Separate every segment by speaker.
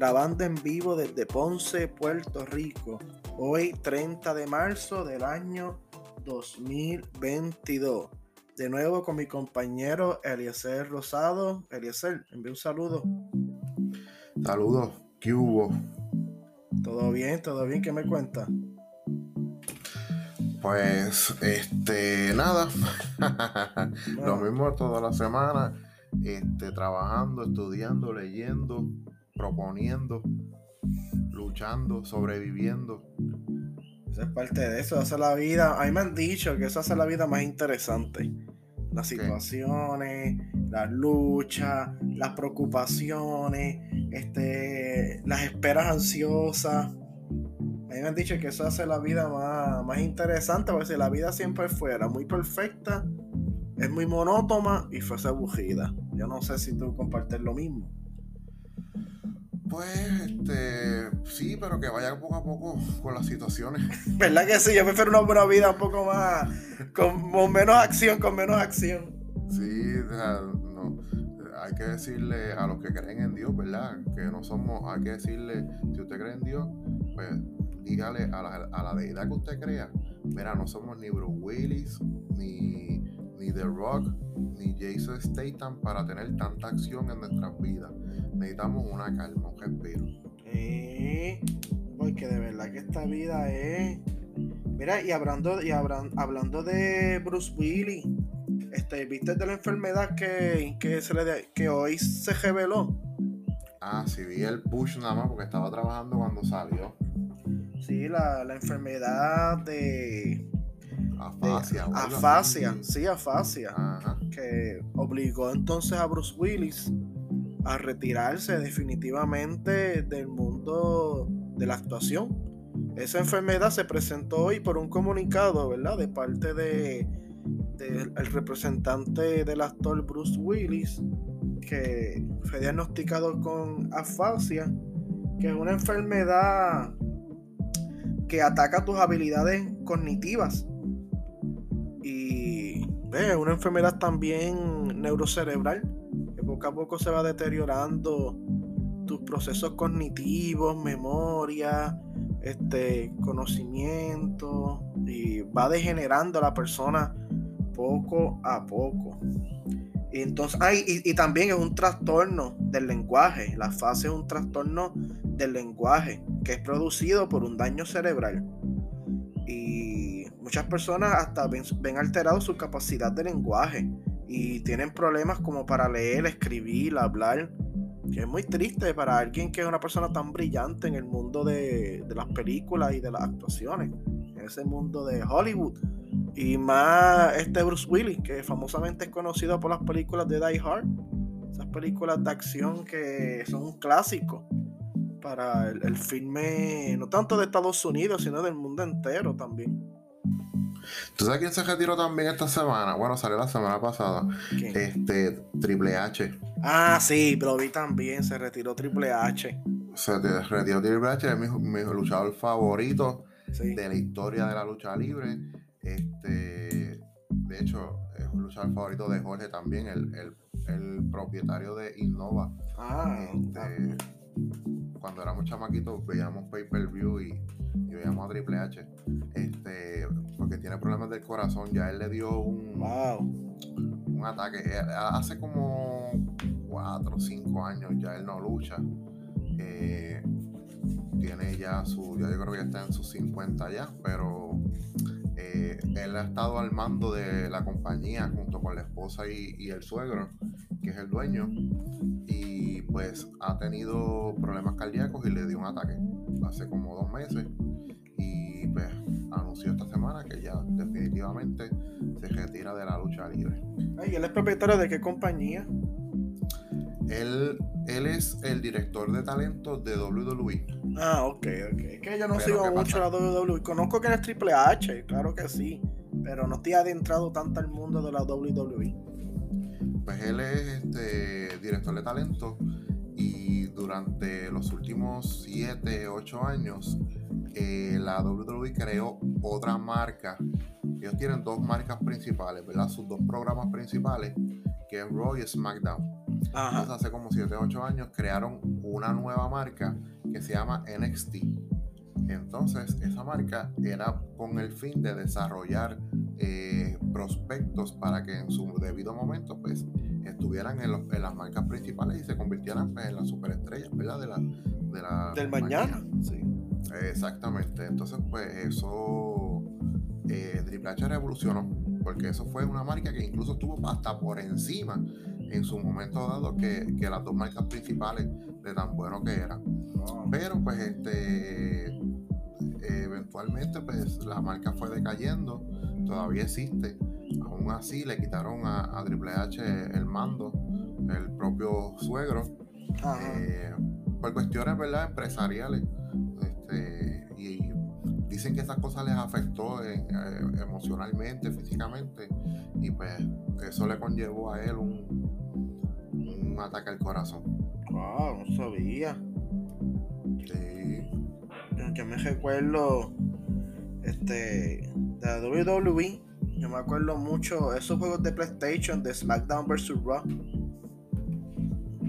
Speaker 1: grabando en vivo desde Ponce, Puerto Rico, hoy 30 de marzo del año 2022. De nuevo con mi compañero Eliezer Rosado. Eliezer, envío un saludo.
Speaker 2: Saludos, ¿qué hubo?
Speaker 1: Todo bien, todo bien, ¿qué me cuenta?
Speaker 2: Pues, este, nada. Lo mismo toda la semana. Este, trabajando, estudiando, leyendo, proponiendo, luchando, sobreviviendo.
Speaker 1: Eso es parte de eso, hace la vida. A mí me han dicho que eso hace la vida más interesante. Las situaciones, las luchas, las preocupaciones, este, las esperas ansiosas. A mí me han dicho que eso hace la vida más, más interesante, porque si la vida siempre fuera muy perfecta, es muy monótona y fuese aburrida. Yo no sé si tú compartes lo mismo.
Speaker 2: Pues, este, sí, pero que vaya poco a poco con las situaciones.
Speaker 1: ¿Verdad que sí? Yo prefiero una buena vida un poco más, con, menos acción, con menos acción.
Speaker 2: Sí, no, hay que decirle a los que creen en Dios, ¿verdad? Que no somos, hay que decirle, si usted cree en Dios, pues dígale a la, a la deidad que usted crea, mira, no somos ni Bruce Willis, ni ni The Rock, ni Jason Statham para tener tanta acción en nuestras vidas. Necesitamos una calma, un respiro.
Speaker 1: Eh, porque de verdad que esta vida es. Mira, y hablando, y hablando de Bruce Willis, este, ¿viste de la enfermedad que, que, se le, que hoy se reveló?
Speaker 2: Ah, sí, vi el push nada más porque estaba trabajando cuando salió.
Speaker 1: Sí, la, la enfermedad de
Speaker 2: Afasia.
Speaker 1: afasia, sí, afasia. Que obligó entonces a Bruce Willis a retirarse definitivamente del mundo de la actuación. Esa enfermedad se presentó hoy por un comunicado, ¿verdad? De parte de, el representante del actor Bruce Willis, que fue diagnosticado con afasia, que es una enfermedad que ataca tus habilidades cognitivas es una enfermedad también neurocerebral, que poco a poco se va deteriorando tus procesos cognitivos, memoria, este, conocimiento, y va degenerando a la persona poco a poco. Y entonces, y, y, también es un trastorno del lenguaje. La fase es un trastorno del lenguaje que es producido por un daño cerebral. Muchas personas hasta ven, alterado su capacidad de lenguaje y tienen problemas como para leer, escribir, hablar, que es muy triste para alguien que es una persona tan brillante en el mundo de, las películas y de las actuaciones, en ese mundo de Hollywood. Y más este Bruce Willis, que famosamente es conocido por las películas de Die Hard, esas películas de acción que son un clásico para el, el filme, no tanto de Estados Unidos, sino del mundo entero también.
Speaker 2: ¿Tú sabes quién se retiró también esta semana? Bueno, salió la semana pasada. Este, Triple H.
Speaker 1: Ah, sí, pero vi también, se retiró Triple
Speaker 2: H. Se retiró Triple H, es mi, luchador favorito de la historia de la lucha libre. Este, de hecho, es un luchador favorito de Jorge también, el, propietario de Innova.
Speaker 1: Ah,
Speaker 2: este, cuando éramos chamaquitos veíamos pay-per-view y, y, veíamos a Triple H. Este, porque tiene problemas del corazón. Ya él le dio un, un ataque. Eh, hace como 4 o 5 años ya él no lucha. Eh, tiene ya su, yo creo que ya está en sus 50 ya, pero eh, él ha estado al mando de la compañía junto con la esposa y, y el suegro, que es el dueño, y pues ha tenido problemas cardíacos y le dio un ataque hace como dos meses y pues anunció esta semana que ya definitivamente se retira de la lucha libre.
Speaker 1: ¿Y él es propietario de qué compañía?
Speaker 2: Él, él es el director de talentos de WWE.
Speaker 1: Ah, ok, ok. Es que yo no sigo mucho la WWE. Conozco que es Triple H, claro que sí. Pero no estoy adentrado tanto al mundo de la WWE.
Speaker 2: Pues él es este director de talentos y durante los últimos 7, 8 años eh, la WWE creó otra marca ellos tienen dos marcas principales, ¿verdad? Sus dos programas principales, que es Raw y SmackDown. Entonces hace como 7 o 8 años crearon una nueva marca que se llama NXT. Entonces esa marca era con el fin de desarrollar eh, prospectos para que en su debido momento pues estuvieran en, las marcas principales y se convirtieran pues, en las superestrellas, ¿verdad? De la, de la
Speaker 1: Del mañana, sí.
Speaker 2: Exactamente. Entonces pues eso eh, Triple H revolucionó porque eso fue una marca que incluso estuvo hasta por encima en su momento dado que, las dos marcas principales de tan bueno que eran. Pero pues este eventualmente pues la marca fue decayendo, todavía existe. Aún así le quitaron a, Triple H el mando, el propio suegro, eh, por cuestiones ¿verdad? empresariales. Este, y dicen que esas cosas les afectó eh, emocionalmente, físicamente, y pues eso le conllevó a él un, un ataque al corazón.
Speaker 1: Wow, no sabía.
Speaker 2: Sí.
Speaker 1: Yo me recuerdo este de la WWE. Yo me acuerdo mucho esos juegos de PlayStation de SmackDown vs. Raw.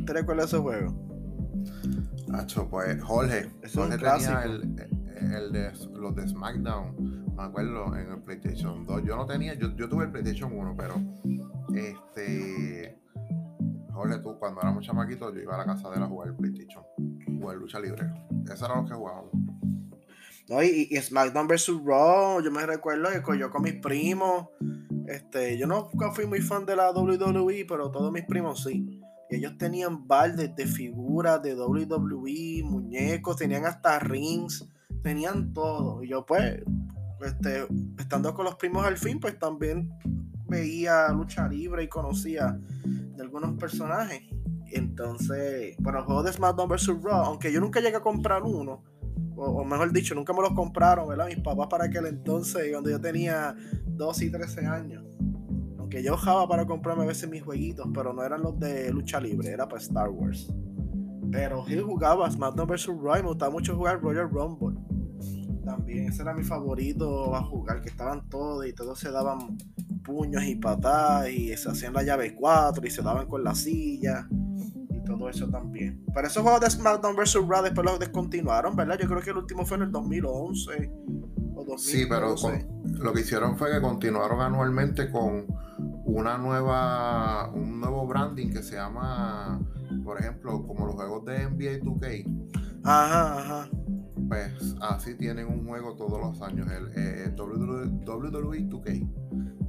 Speaker 1: ¿Te recuerdas esos juegos?
Speaker 2: Nacho, pues Jorge.
Speaker 1: Es Jorge tenía
Speaker 2: el, el de los de SmackDown, me acuerdo, en el PlayStation 2. Yo no tenía, yo, yo tuve el PlayStation 1, pero este. Jorge, tú, cuando éramos chamaquitos, yo iba a la casa de él a jugar el PlayStation, jugar lucha libre. Eso era lo que jugábamos.
Speaker 1: No, y, SmackDown vs. Raw, yo me recuerdo que yo con mis primos, este, yo nunca fui muy fan de la WWE, pero todos mis primos sí. Y ellos tenían baldes de figuras de WWE, muñecos, tenían hasta rings tenían todo. Y yo pues, este, estando con los primos al fin, pues también veía lucha libre y conocía de algunos personajes. Entonces, para el juego de SmackDown vs. Raw, aunque yo nunca llegué a comprar uno, o, mejor dicho, nunca me los compraron, ¿verdad? Mis papás para aquel entonces, cuando yo tenía 12 y 13 años. Aunque yo jaba para comprarme a veces mis jueguitos, pero no eran los de lucha libre, era para Star Wars. Pero él jugaba SmackDown vs. Raw y me gustaba mucho jugar Royal Rumble. También, ese era mi favorito a jugar, que estaban todos y todos se daban puños y patadas y se hacían la llave 4 y se daban con la silla y todo eso también. Pero esos juegos de SmackDown vs. Raw después los descontinuaron, ¿verdad? Yo creo que el último fue en el 2011 o 2012.
Speaker 2: Sí, pero lo que hicieron fue que continuaron anualmente con una nueva, un nuevo branding que se llama por ejemplo, como los juegos de NBA 2K.
Speaker 1: Ajá, ajá.
Speaker 2: Pues así tienen un juego todos los años, el eh, WWE 2K.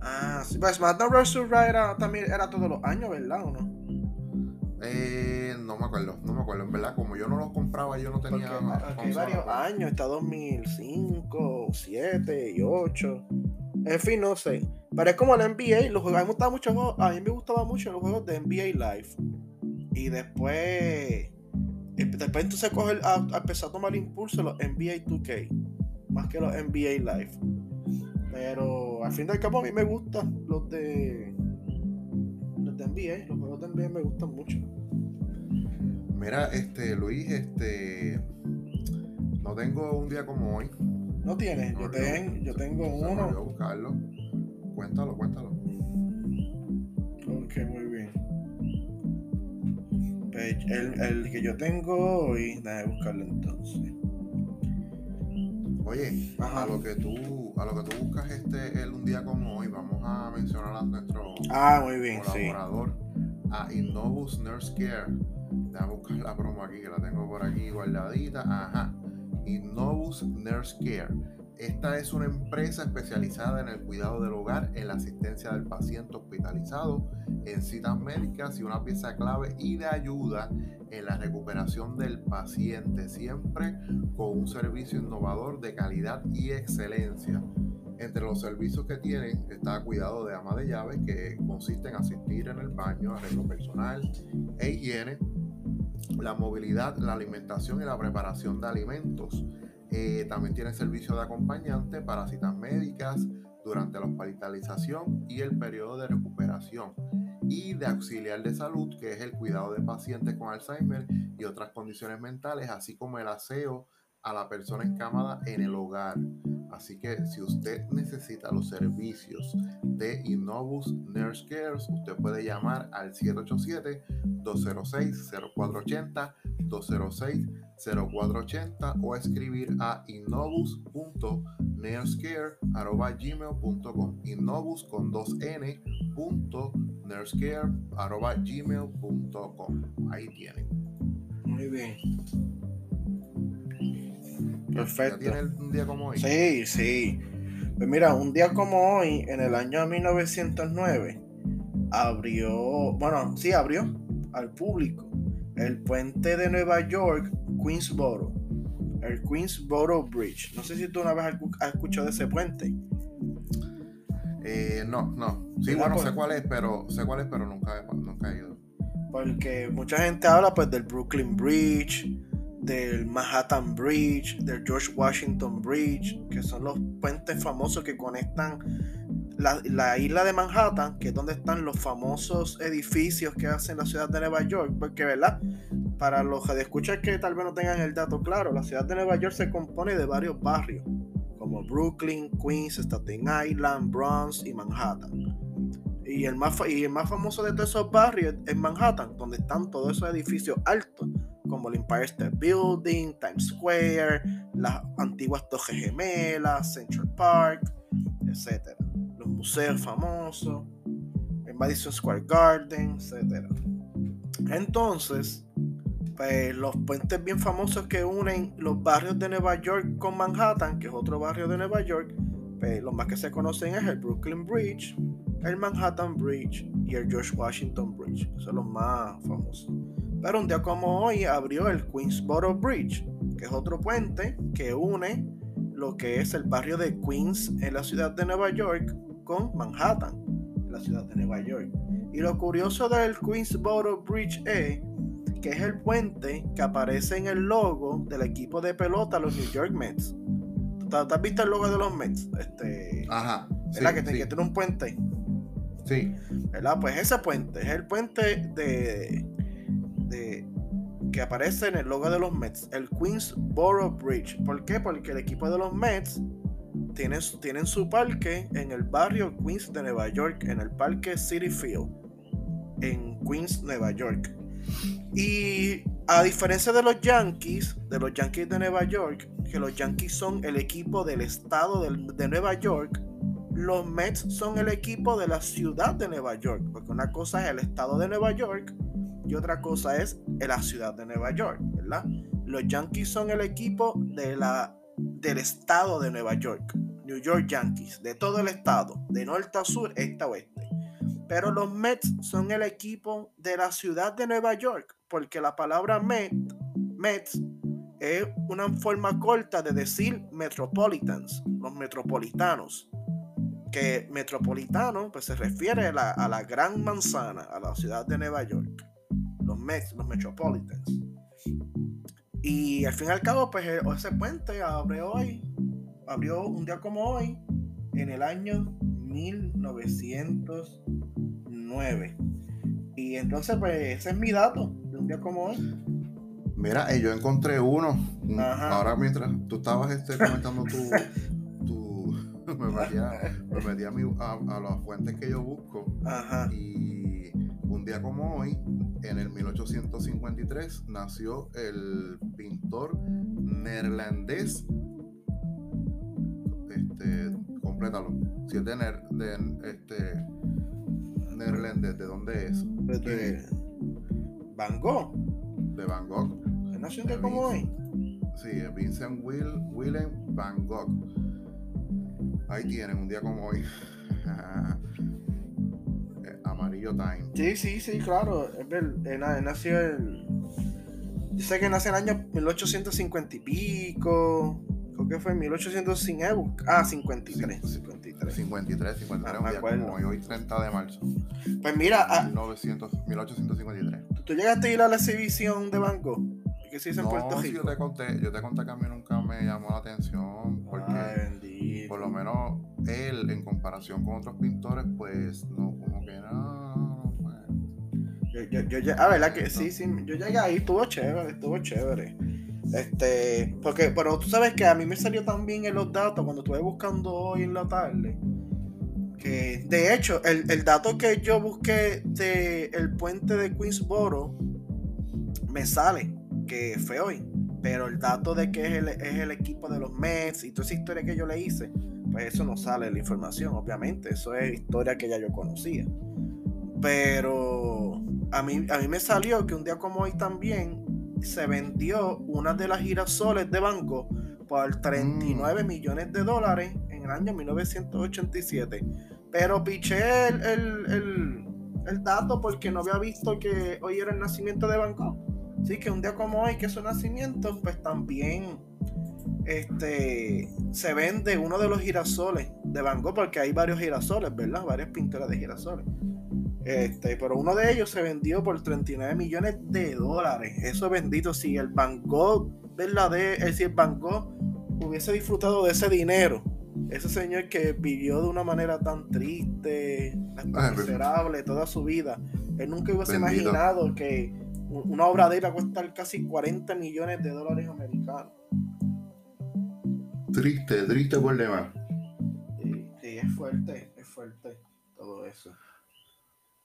Speaker 1: Ah, sí, pues SmackDown vs. Raw era, también era todos los años, ¿verdad o no?
Speaker 2: Eh, no me acuerdo, no me acuerdo, en verdad, como yo no los compraba, yo no tenía.
Speaker 1: Porque, hay varios años, está 2005, 7 y 8. En fin, no sé. Pero es como la NBA, los juegos, a mí me gustaba mucho, a mí me gustaba mucho los juegos de NBA Live. Y después, después entonces coge, a, empezar a tomar impulso los NBA 2K, más que los NBA Live. Pero al fin y al cabo a mí me gustan los de los de NBA, los juegos de NBA me gustan mucho.
Speaker 2: Mira, este Luis, este no tengo un día como hoy.
Speaker 1: ¿No tienes? yo, yo tengo uno.
Speaker 2: Voy a buscarlo. Cuéntalo, cuéntalo.
Speaker 1: Ok, muy el, que yo tengo hoy, déjame buscarlo entonces.
Speaker 2: Oye, a lo que tú, a lo que tú buscas este el un día como hoy, vamos a mencionar a nuestro
Speaker 1: ah, muy bien,
Speaker 2: colaborador, a Innovus Nurse Care. Déjame buscar la promo aquí, que la tengo por aquí guardadita. Ajá. Innovus Nurse Care esta es una empresa especializada en el cuidado del hogar, en la asistencia del paciente hospitalizado, en citas médicas y una pieza clave y de ayuda en la recuperación del paciente, siempre con un servicio innovador de calidad y excelencia. Entre los servicios que tienen está cuidado de ama de llaves, que consiste en asistir en el baño, arreglo personal e higiene, la movilidad, la alimentación y la preparación de alimentos eh, también tiene servicio de acompañante para citas médicas durante la hospitalización y el periodo de recuperación. Y de auxiliar de salud, que es el cuidado de pacientes con Alzheimer y otras condiciones mentales, así como el aseo a la persona encamada en el hogar. Así que si usted necesita los servicios de Innovus Nurse Cares, usted puede llamar al 787-206-0480, 206-0480 o escribir a innovus.nursecare.gmail.com Innovus con dos n Ahí tienen.
Speaker 1: Muy bien. Perfecto.
Speaker 2: ¿Tiene un día como hoy?
Speaker 1: Sí, sí. Pues mira, un día como hoy, en el año 1909, abrió, bueno, sí, abrió al público el puente de Nueva York, Queensboro. El Queensboro Bridge. No sé si tú una vez has escuchado de ese puente.
Speaker 2: Eh, no, no. Sí, bueno, sé cuál es, pero sé cuál es, pero nunca, nunca he ido.
Speaker 1: Porque mucha gente habla pues del Brooklyn Bridge, del Manhattan Bridge, del George Washington Bridge, que son los puentes famosos que conectan la, isla de Manhattan, que es donde están los famosos edificios que hacen la ciudad de Nueva York, porque, ¿verdad? Para los que escuchan que tal vez no tengan el dato claro, la ciudad de Nueva York se compone de varios barrios, como Brooklyn, Queens, Staten Island, Bronx y Manhattan. Y el, más, y el más famoso de todos esos barrios es Manhattan, donde están todos esos edificios altos, como el Empire State Building, Times Square, las antiguas Torres Gemelas, Central Park, etc. Los museos famosos, el Madison Square Garden, etc. Entonces, pues, los puentes bien famosos que unen los barrios de Nueva York con Manhattan, que es otro barrio de Nueva York, pues, los más que se conocen es el Brooklyn Bridge, el Manhattan Bridge y el George Washington Bridge, son los más famosos. Pero un día como hoy abrió el Queensboro Bridge, que es otro puente que une lo que es el barrio de Queens en la ciudad de Nueva York con Manhattan, en la ciudad de Nueva York. Y lo curioso del Queensboro Bridge es que es el puente que aparece en el logo del equipo de pelota, los New York Mets. ¿Tú has visto el logo de los Mets? Este,
Speaker 2: Ajá.
Speaker 1: ¿Verdad? que, que tiene un puente.
Speaker 2: Sí.
Speaker 1: ¿Verdad? Pues ese puente es el puente de, que aparece en el logo de los Mets, el Queensboro Bridge. ¿Por qué? Porque el equipo de los Mets tiene, tienen su parque en el barrio Queens de Nueva York, en el parque City Field, en Queens, Nueva York. Y a diferencia de los Yankees, de los Yankees de Nueva York, que los Yankees son el equipo del estado de Nueva York, los Mets son el equipo de la ciudad de Nueva York, porque una cosa es el estado de Nueva York y otra cosa es la ciudad de Nueva York, ¿verdad? Los Yankees son el equipo de la, del estado de Nueva York, New York Yankees, de todo el estado, de norte a sur, este a oeste. Pero los Mets son el equipo de la ciudad de Nueva York, porque la palabra Met, Mets es una forma corta de decir metropolitans, los metropolitanos que metropolitano pues se refiere a la, gran manzana, a la ciudad de Nueva York, los Mets, los Metropolitans. Y al fin y al cabo, pues eh, ese puente abrió hoy, abrió un día como hoy, en el año 1909. Y entonces, pues ese es mi dato de un día como hoy.
Speaker 2: Mira, eh, yo encontré uno. Ahora mientras tú estabas este, comentando tu, me metía, a, las fuentes que yo busco. Y un día como hoy, en el 1853, nació el pintor neerlandés. Este, complétalo. Si es de, este, neerlandés, ¿de dónde es?
Speaker 1: De Van Gogh.
Speaker 2: De Van Gogh.
Speaker 1: ¿Nació un día como hoy?
Speaker 2: Sí, Vincent Will, Willem Van Gogh Ahí tienen, un día como hoy. Eh, amarillo Time.
Speaker 1: Sí, sí, sí, claro. nació el. Yo sé que nació en el año 1850 y pico. Creo que fue en 1850. Ah, 53.
Speaker 2: 53. 53, 53. un día como hoy, hoy 30 de marzo.
Speaker 1: Pues mira.
Speaker 2: 1900, 1853.
Speaker 1: ¿Tú llegaste a ir a la exhibición de Gogh? que se hizo en Puerto
Speaker 2: Rico. yo te conté, yo te conté que a mí nunca me llamó la atención porque por lo menos él en comparación con otros pintores pues no como que no,
Speaker 1: yo, yo, yo, ah, verdad que sí, sí, yo llegué ahí, estuvo chévere, estuvo chévere. Este, porque, pero tú sabes que a mí me salió también en los datos cuando estuve buscando hoy en la tarde. Que de hecho, el, el dato que yo busqué de el puente de Queensboro me sale que fue hoy. Pero el dato de que es el, es el equipo de los Mets y toda esa historia que yo le hice, pues eso no sale la información, obviamente. Eso es historia que ya yo conocía. Pero a mí, a mí me salió que un día como hoy también se vendió una de las girasoles de banco por 39 mm. millones de dólares en el año 1987. Pero piché el, el, el, dato porque no había visto que hoy era el nacimiento de Banco. Así que un día como hoy, que es su nacimiento, pues también este, se vende uno de los girasoles de Van Gogh, porque hay varios girasoles, ¿verdad? Varias pinturas de girasoles. Este, pero uno de ellos se vendió por 39 millones de dólares. Eso bendito, si el Van Gogh verdadero, es decir, Van Gogh hubiese disfrutado de ese dinero, ese señor que vivió de una manera tan triste, tan miserable toda su vida, él nunca hubiese imaginado que una obra de él va a costar casi 40 millones de dólares americanos.
Speaker 2: Triste, triste problema.
Speaker 1: Sí, sí, es fuerte, es fuerte todo eso.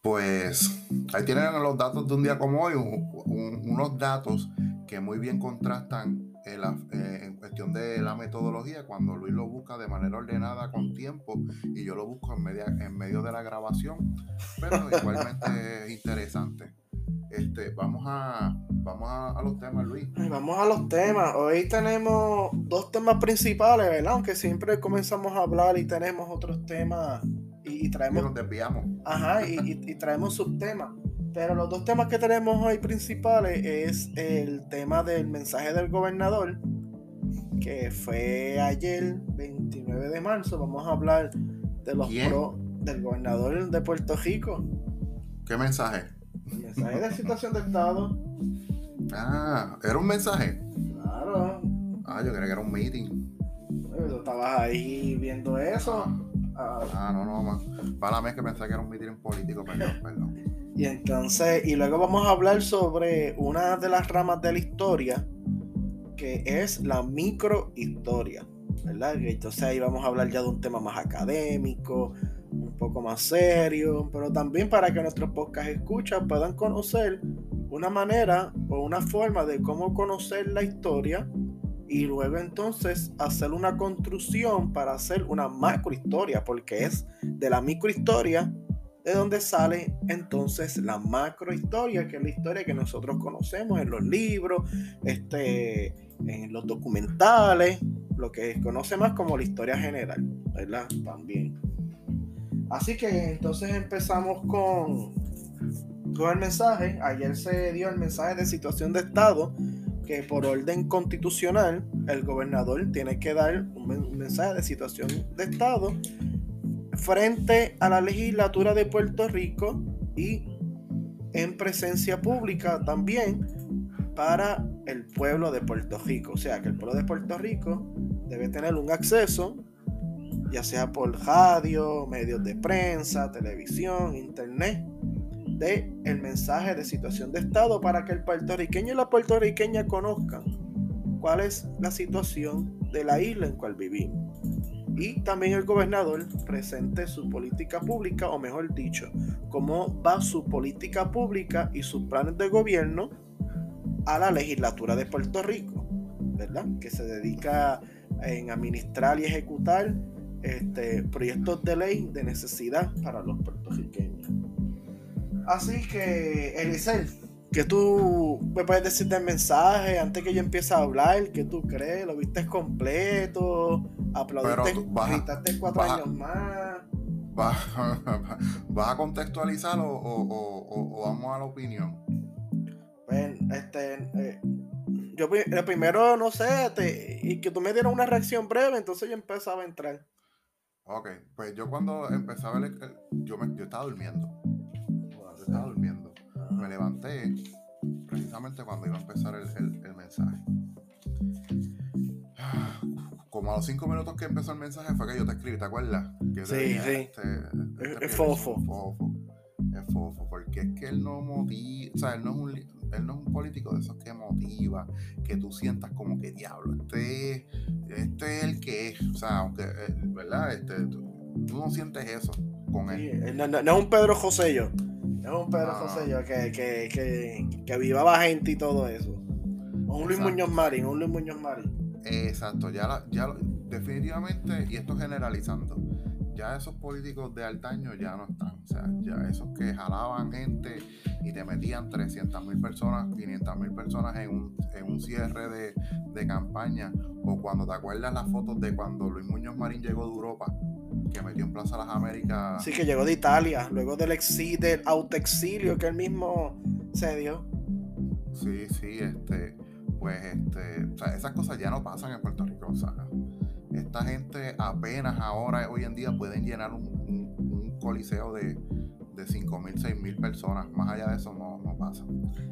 Speaker 2: Pues ahí tienen los datos de un día como hoy, unos datos que muy bien contrastan en, eh, en, cuestión de la metodología cuando Luis lo busca de manera ordenada con tiempo y yo lo busco en, media, en medio de la grabación, pero igualmente es interesante. Este, vamos a, vamos a, los temas, Luis.
Speaker 1: Vamos a los temas. Hoy tenemos dos temas principales, ¿verdad? Aunque siempre comenzamos a hablar y tenemos otros temas y, traemos. Y
Speaker 2: nos desviamos.
Speaker 1: Ajá, y, y, traemos subtemas. Pero los dos temas que tenemos hoy principales es el tema del mensaje del gobernador, que fue ayer, 29 de marzo. Vamos a hablar de los pro del gobernador de Puerto Rico.
Speaker 2: ¿Qué mensaje?
Speaker 1: mensaje de situación de estado.
Speaker 2: Ah, ¿era un mensaje?
Speaker 1: Claro.
Speaker 2: Ah, yo creía que era un meeting.
Speaker 1: Tú estabas ahí viendo eso.
Speaker 2: Ah, ah no, no, más. Para mí es que pensé que era un meeting político, perdón, perdón.
Speaker 1: Y entonces, y luego vamos a hablar sobre una de las ramas de la historia, que es la microhistoria, ¿verdad? Entonces ahí vamos a hablar ya de un tema más académico, un poco más serio, pero también para que nuestros podcast escuchas puedan conocer una manera o una forma de cómo conocer la historia y luego entonces hacer una construcción para hacer una macrohistoria, porque es de la microhistoria de donde sale entonces la macrohistoria, que es la historia que nosotros conocemos en los libros, este, en los documentales, lo que conoce más como la historia general, ¿verdad? También. Así que entonces empezamos con, con el mensaje. Ayer se dio el mensaje de situación de Estado que por orden constitucional el gobernador tiene que dar un, mensaje de situación de Estado frente a la legislatura de Puerto Rico y en presencia pública también para el pueblo de Puerto Rico. O sea que el pueblo de Puerto Rico debe tener un acceso ya sea por radio, medios de prensa, televisión, internet, de el mensaje de situación de estado para que el puertorriqueño y la puertorriqueña conozcan cuál es la situación de la isla en cual vivimos. Y también el gobernador presente su política pública, o mejor dicho, cómo va su política pública y sus planes de gobierno a la legislatura de Puerto Rico, ¿verdad? Que se dedica en administrar y ejecutar este, proyectos de ley de necesidad para los puertorriqueños. Así que, Elisel, ¿qué tú me puedes decir del mensaje antes que yo empiece a hablar? ¿Qué tú crees? ¿Lo viste completo? ¿Aplaudiste? ¿Gritaste cuatro años más?
Speaker 2: ¿Vas, a contextualizar o, vamos a la opinión?
Speaker 1: Pues, este, eh, yo primero, no sé, y que tú me dieras una reacción breve, entonces yo empezaba a entrar.
Speaker 2: Ok, pues yo cuando empezaba el, yo, me, yo estaba durmiendo. Yo estaba durmiendo. Me levanté precisamente cuando iba a empezar el, el, mensaje. Como a los cinco minutos que empezó el mensaje fue que yo te escribí, ¿te acuerdas?
Speaker 1: sí, sí. Este,
Speaker 2: este
Speaker 1: es, fofo.
Speaker 2: Es fofo, porque es que él no motiva, o sea, él no es un él no es un político de esos que motiva, que tú sientas como que diablo, este, este es el que es, o sea, aunque, eh, ¿verdad? Este, tú, no sientes eso con él.
Speaker 1: no, es un Pedro Josello, no es un Pedro Josello que, que, que, que vivaba gente y todo eso. Un Luis Muñoz Marín, un Luis Muñoz Marín.
Speaker 2: Exacto, ya, ya definitivamente, y esto generalizando, ya esos políticos de altaño ya no están. O sea, ya esos que jalaban gente y te metían 300 mil personas, 500 mil personas en un, en un cierre de, de, campaña. O cuando te acuerdas las fotos de cuando Luis Muñoz Marín llegó de Europa, que metió en Plaza Las Américas.
Speaker 1: Sí, que llegó de Italia, luego del, exi, del autoexilio que él mismo se dio.
Speaker 2: Sí, sí, este, pues este, o sea, esas cosas ya no pasan en Puerto Rico, o sea, esta gente apenas ahora, hoy en día, pueden llenar un, coliseo de, de 5 mil, 6 mil personas. Más allá de eso no, pasa.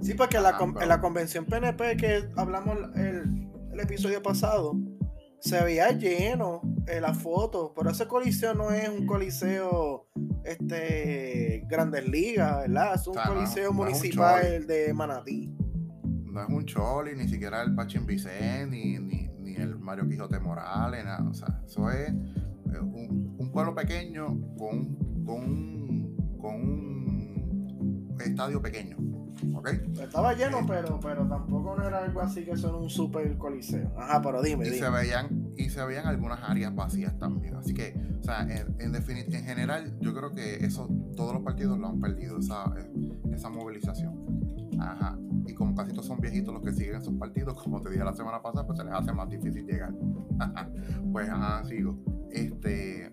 Speaker 1: Sí, porque la, en la convención PNP que hablamos el, el episodio pasado, se veía lleno en la foto, pero ese coliseo no es un coliseo este Grandes Ligas, ¿verdad? Es un coliseo municipal de Manatí.
Speaker 2: No es un choli, ni siquiera el Pachín Vicente, ni, ni, Mario Quijote Morales, nada. O sea, eso es eh, un, pueblo pequeño con, con, un, con un estadio pequeño.
Speaker 1: Estaba lleno, eh, pero, pero tampoco no era algo así que son un super coliseo. Ajá, pero dime.
Speaker 2: Y, Se veían, y se veían algunas áreas vacías también. Así que, o sea, en, en, en general, yo creo que eso todos los partidos lo han perdido, esa, esa movilización. Ajá. Como casi todos son viejitos los que siguen esos partidos, como te dije la semana pasada, pues se les hace más difícil llegar. pues ajá, sigo. Este,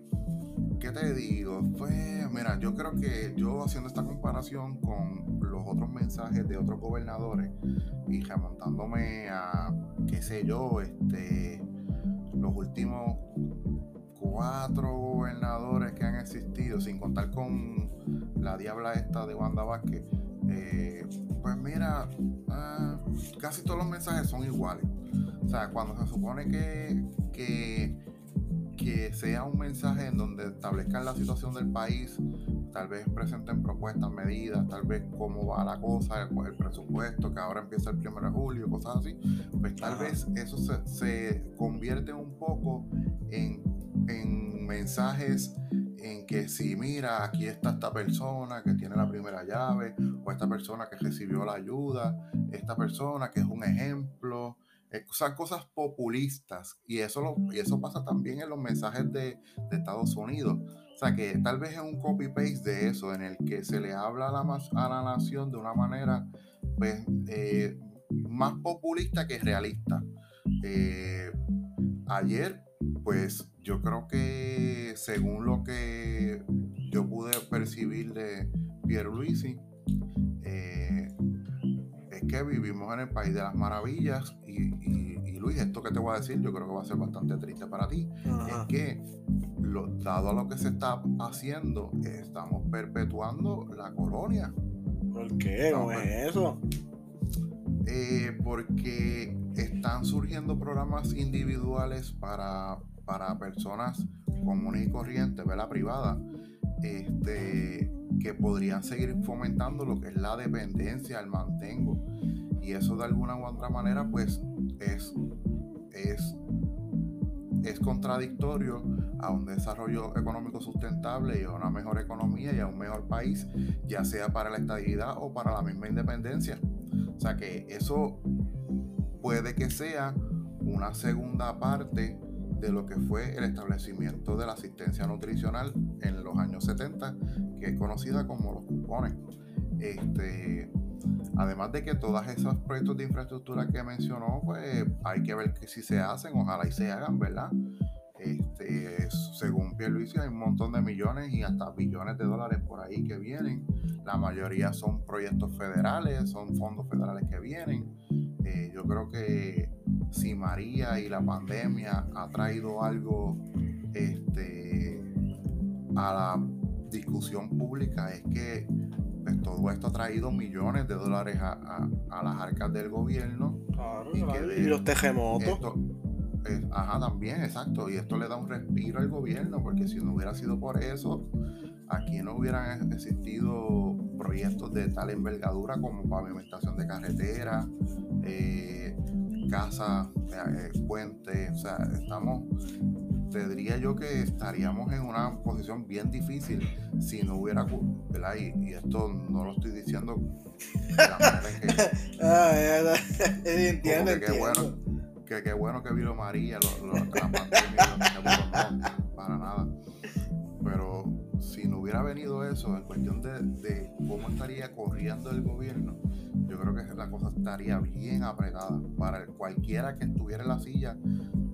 Speaker 2: ¿qué te digo? Pues mira, yo creo que yo haciendo esta comparación con los otros mensajes de otros gobernadores y remontándome a, qué sé yo, este, los últimos cuatro gobernadores que han existido, sin contar con la diabla esta de Wanda Vázquez, eh, pues mira, ah, casi todos los mensajes son iguales. O sea, cuando se supone que, que, que sea un mensaje en donde establezcan la situación del país, tal vez presenten propuestas, medidas, tal vez cómo va la cosa, el, presupuesto, que ahora empieza el 1 de julio, cosas así, pues tal vez eso se, se convierte un poco en, en mensajes en que si mira, aquí está esta persona que tiene la primera llave, o esta persona que recibió la ayuda, esta persona que es un ejemplo, eh, o sea, cosas populistas. Y eso, y eso pasa también en los mensajes de, de, Estados Unidos. O sea, que tal vez es un copy-paste de eso, en el que se le habla a la, a la nación de una manera pues, eh, más populista que realista. Eh, ayer, pues yo creo que según lo que yo pude percibir de Pierre Luisi, eh, es que vivimos en el país de las maravillas y, Luis, esto que te voy a decir, yo creo que va a ser bastante triste para ti, es que lo, dado a lo que se está haciendo, estamos perpetuando la colonia.
Speaker 1: ¿Por qué? ¿No es eso?
Speaker 2: Eh, porque están surgiendo programas individuales para para personas comunes y corrientes, la privada, este, que podrían seguir fomentando lo que es la dependencia, el mantengo. Y eso de alguna u otra manera, pues, es, es, es contradictorio a un desarrollo económico sustentable y a una mejor economía y a un mejor país, ya sea para la estabilidad o para la misma independencia. O sea que eso puede que sea una segunda parte de lo que fue el establecimiento de la asistencia nutricional en los años 70, que es conocida como los cupones. Este, además de que todas esos proyectos de infraestructura que mencionó, pues hay que ver que si se hacen, ojalá y se hagan, ¿verdad? Este, según Pierluisi hay un montón de millones y hasta billones de dólares por ahí que vienen. La mayoría son proyectos federales, son fondos federales que vienen. Eh, yo creo que si María y la pandemia ha traído algo este, a la discusión pública es que pues, todo esto ha traído millones de dólares a, las arcas del gobierno.
Speaker 1: y, los terremotos.
Speaker 2: ajá, también, exacto. Y esto le da un respiro al gobierno, porque si no hubiera sido por eso, aquí no hubieran existido proyectos de tal envergadura como pavimentación de carreteras, eh, casas, eh, puentes, o sea, estamos, te diría yo que estaríamos en una posición bien difícil si no hubiera, ¿verdad? Y, esto no lo estoy diciendo de la manera en que... ah, entiendo, que qué bueno, que qué bueno que vino María, lo, lo, la pandemia, no, para nada. Pero si no hubiera venido eso, en cuestión de, cómo estaría corriendo el gobierno, yo creo que la cosa estaría bien apretada para cualquiera que estuviera en la silla,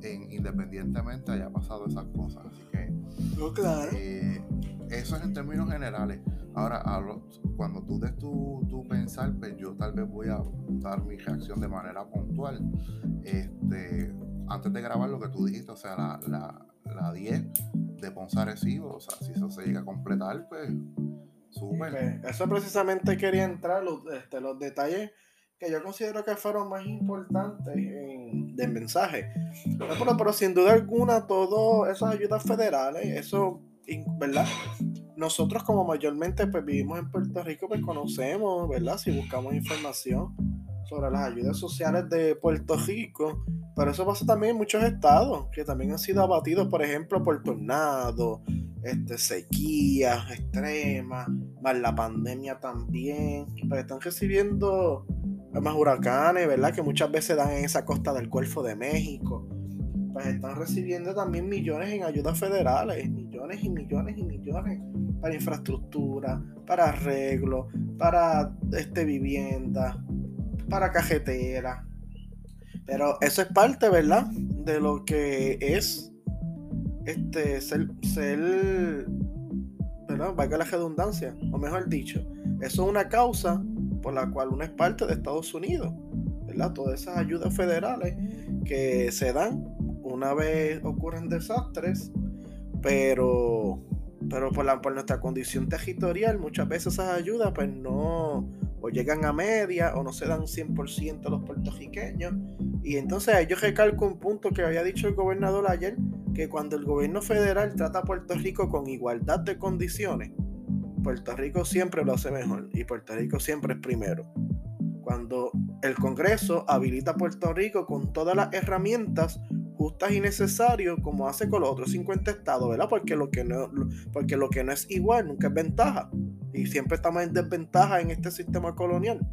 Speaker 2: en, independientemente haya pasado esas cosas. Así que, claro. Eh, eso es en términos generales. Ahora, cuando tú des tu, tu, pensar, pues yo tal vez voy a dar mi reacción de manera puntual. Este, antes de grabar lo que tú dijiste, o sea, la, la, la 10 de Ponce Arecibo. O sea, si eso se llega a completar, pues súper.
Speaker 1: Eso precisamente quería entrar, los, este, los detalles que yo considero que fueron más importantes en, del mensaje. Pero, pero, sin duda alguna, todas esas ayudas federales, eso, ¿verdad? Nosotros como mayormente pues, vivimos en Puerto Rico, pues conocemos, ¿verdad? Si buscamos información sobre las ayudas sociales de Puerto Rico, pero eso pasa también en muchos estados que también han sido abatidos, por ejemplo, por tornados, este, sequías extremas, más la pandemia también. Pues están recibiendo más huracanes, ¿verdad? Que muchas veces dan en esa costa del Golfo de México. Pues están recibiendo también millones en ayudas federales, millones y millones y millones para infraestructura, para arreglo, para este, vivienda, para cajetera pero eso es parte, ¿verdad? De lo que es este ser, ser ¿verdad? Valga la redundancia, o mejor dicho, eso es una causa por la cual uno es parte de Estados Unidos, ¿verdad? Todas esas ayudas federales que se dan una vez ocurren desastres, pero, pero por, la, por nuestra condición territorial, muchas veces esas ayudas pues no, o llegan a media o no se dan 100% a los puertorriqueños. Y entonces yo recalco un punto que había dicho el gobernador ayer, que cuando el gobierno federal trata a Puerto Rico con igualdad de condiciones, Puerto Rico siempre lo hace mejor y Puerto Rico siempre es primero. Cuando el Congreso habilita a Puerto Rico con todas las herramientas justas y necesarias como hace con los otros 50 estados, ¿verdad? Porque lo que no, porque lo que no es igual nunca es ventaja y siempre estamos en desventaja en este sistema colonial.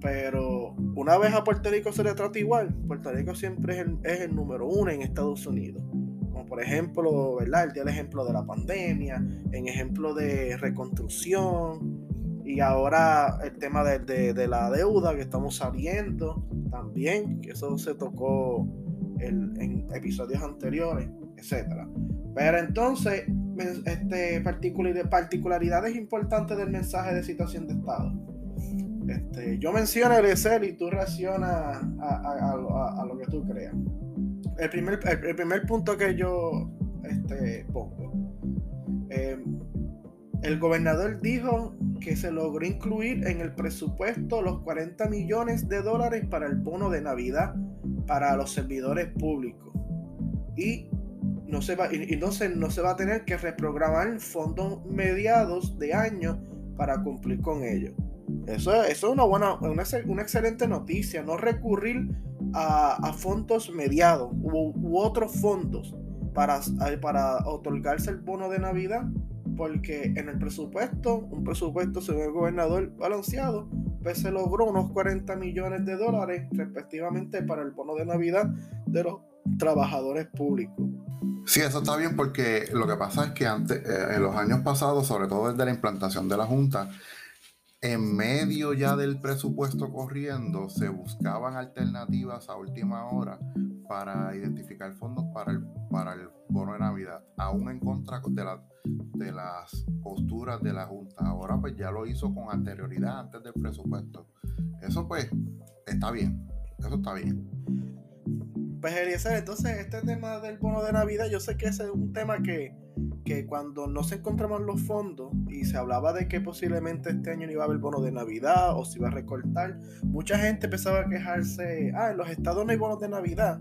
Speaker 1: Pero una vez a Puerto Rico se le trata igual, Puerto Rico siempre es el, número uno en Estados Unidos. Como por ejemplo, ¿verdad? El día del ejemplo de la pandemia, en ejemplo de reconstrucción, y ahora el tema de, de, la deuda que estamos saliendo también, que eso se tocó en episodios anteriores, etcétera. Pero entonces, este, particularidades importantes del mensaje de situación de Estado. Este, yo menciono el ESEL y tú reaccionas a, lo que tú creas. El primer, el, primer punto que yo este, pongo. Em, el gobernador dijo que se logró incluir en el presupuesto los 40 millones de dólares para el bono de Navidad para los servidores públicos. Y no se va, y, no, se, va a tener que reprogramar fondos mediados de año para cumplir con ello. Eso, es una buena, una, una excelente noticia, no recurrir a, fondos mediados u, otros fondos para, para otorgarse el bono de Navidad, porque en el presupuesto, un presupuesto según el gobernador balanceado, se logró unos 40 millones de dólares respectivamente para el bono de Navidad de los trabajadores públicos.
Speaker 2: Sí, eso está bien porque lo que pasa es que antes, eh, en los años pasados, sobre todo desde la implantación de la Junta, en medio ya del presupuesto corriendo, se buscaban alternativas a última hora para identificar fondos para el, para el bono de Navidad, aún en contra de, la, de las posturas de la Junta. Ahora pues ya lo hizo con anterioridad antes del presupuesto. Eso pues está bien, eso está bien.
Speaker 1: Pues Eliezer, entonces este tema del bono de Navidad, yo sé que ese es un tema que, que cuando no se encontraban los fondos y se hablaba de que posiblemente este año no iba a haber bono de Navidad o se iba a recortar, mucha gente empezaba a quejarse, ah, en los estados no hay bonos de Navidad.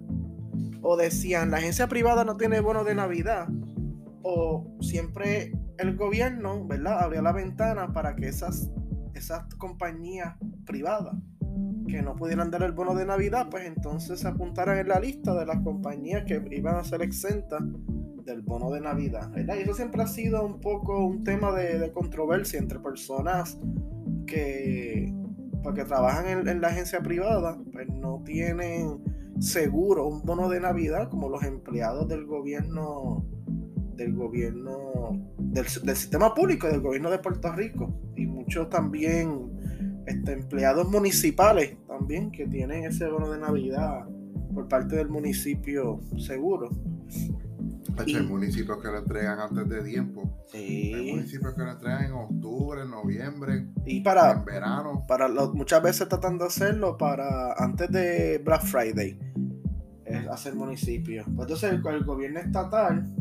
Speaker 1: O decían, la agencia privada no tiene bono de Navidad. O siempre el gobierno, ¿verdad? Abrió la ventana para que esas, esas compañías privadas que no pudieran dar el bono de Navidad, pues entonces se apuntaran en la lista de las compañías que iban a ser exentas del bono de Navidad. ¿verdad? Y eso siempre ha sido un poco un tema de, controversia entre personas que, pues, trabajan en, la agencia privada, pues no tienen seguro un bono de Navidad como los empleados del gobierno del gobierno del, sistema público del gobierno de Puerto Rico y muchos también este, empleados municipales también que tienen ese bono de Navidad por parte del municipio seguro.
Speaker 2: hay municipios que lo entregan antes de tiempo. Hay municipios que lo entregan en octubre, en noviembre,
Speaker 1: y para,
Speaker 2: en verano.
Speaker 1: Para muchas veces tratan de hacerlo para antes de Black Friday. Es hacer municipio. Pues entonces el gobierno estatal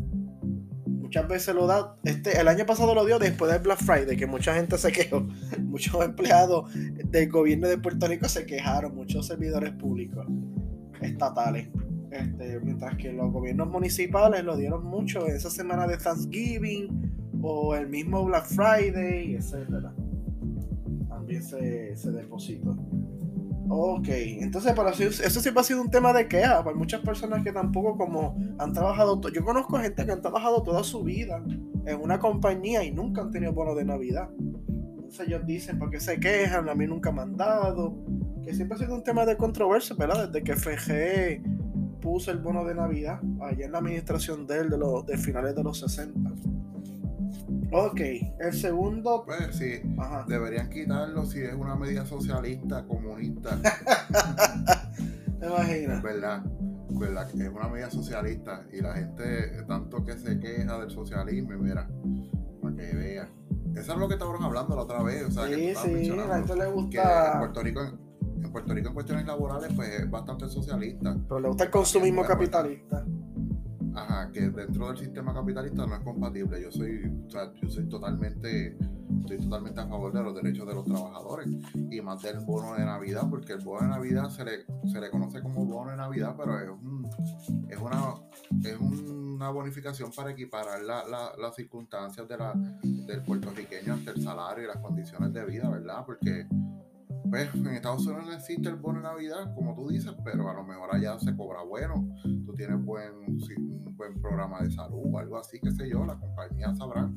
Speaker 1: muchas veces lo da. Este, el año pasado lo dio después del Black Friday, que mucha gente se quejó. Muchos empleados del gobierno de Puerto Rico se quejaron, muchos servidores públicos estatales. Este, mientras que los gobiernos municipales lo dieron mucho esa semana de Thanksgiving o el mismo Black Friday, etc. También se, se depositó. Ok, entonces para eso, siempre ha sido un tema de queja para muchas personas que tampoco como han trabajado, yo conozco gente que han trabajado toda su vida en una compañía y nunca han tenido bono de Navidad. Entonces ellos dicen, ¿por qué se quejan? A mí nunca me han dado. Que siempre ha sido un tema de controversia, ¿verdad? Desde que FG puso el bono de Navidad, allá en la administración de él, de, los, de finales de los 60. Ok, el segundo.
Speaker 2: Pues sí, deberían quitarlo si es una medida socialista, comunista.
Speaker 1: ¿Te imaginas?
Speaker 2: Es verdad, verdad, es una medida socialista y la gente, tanto que se queja del socialismo, mira, para que vea. Eso es lo que estábamos hablando la otra vez. O sea,
Speaker 1: sí,
Speaker 2: que
Speaker 1: sí, a la gente le gusta.
Speaker 2: en Puerto Rico, en Puerto Rico en cuestiones laborales, pues es bastante socialista.
Speaker 1: Pero le gusta el consumismo capitalista.
Speaker 2: Ajá, que dentro del sistema capitalista no es compatible. Yo soy, o sea, yo soy totalmente, estoy totalmente a favor de los derechos de los trabajadores y más del bono de Navidad, porque el bono de Navidad se le, se le conoce como bono de Navidad, pero es un, es una, es una bonificación para equiparar las circunstancias de la, del puertorriqueño ante el salario y las condiciones de vida, ¿verdad? Porque pues en Estados Unidos no existe el bono de Navidad, como tú dices, pero a lo mejor allá se cobra bueno, tú tienes buen, un buen programa de salud o algo así, qué sé yo, la compañía sabrá,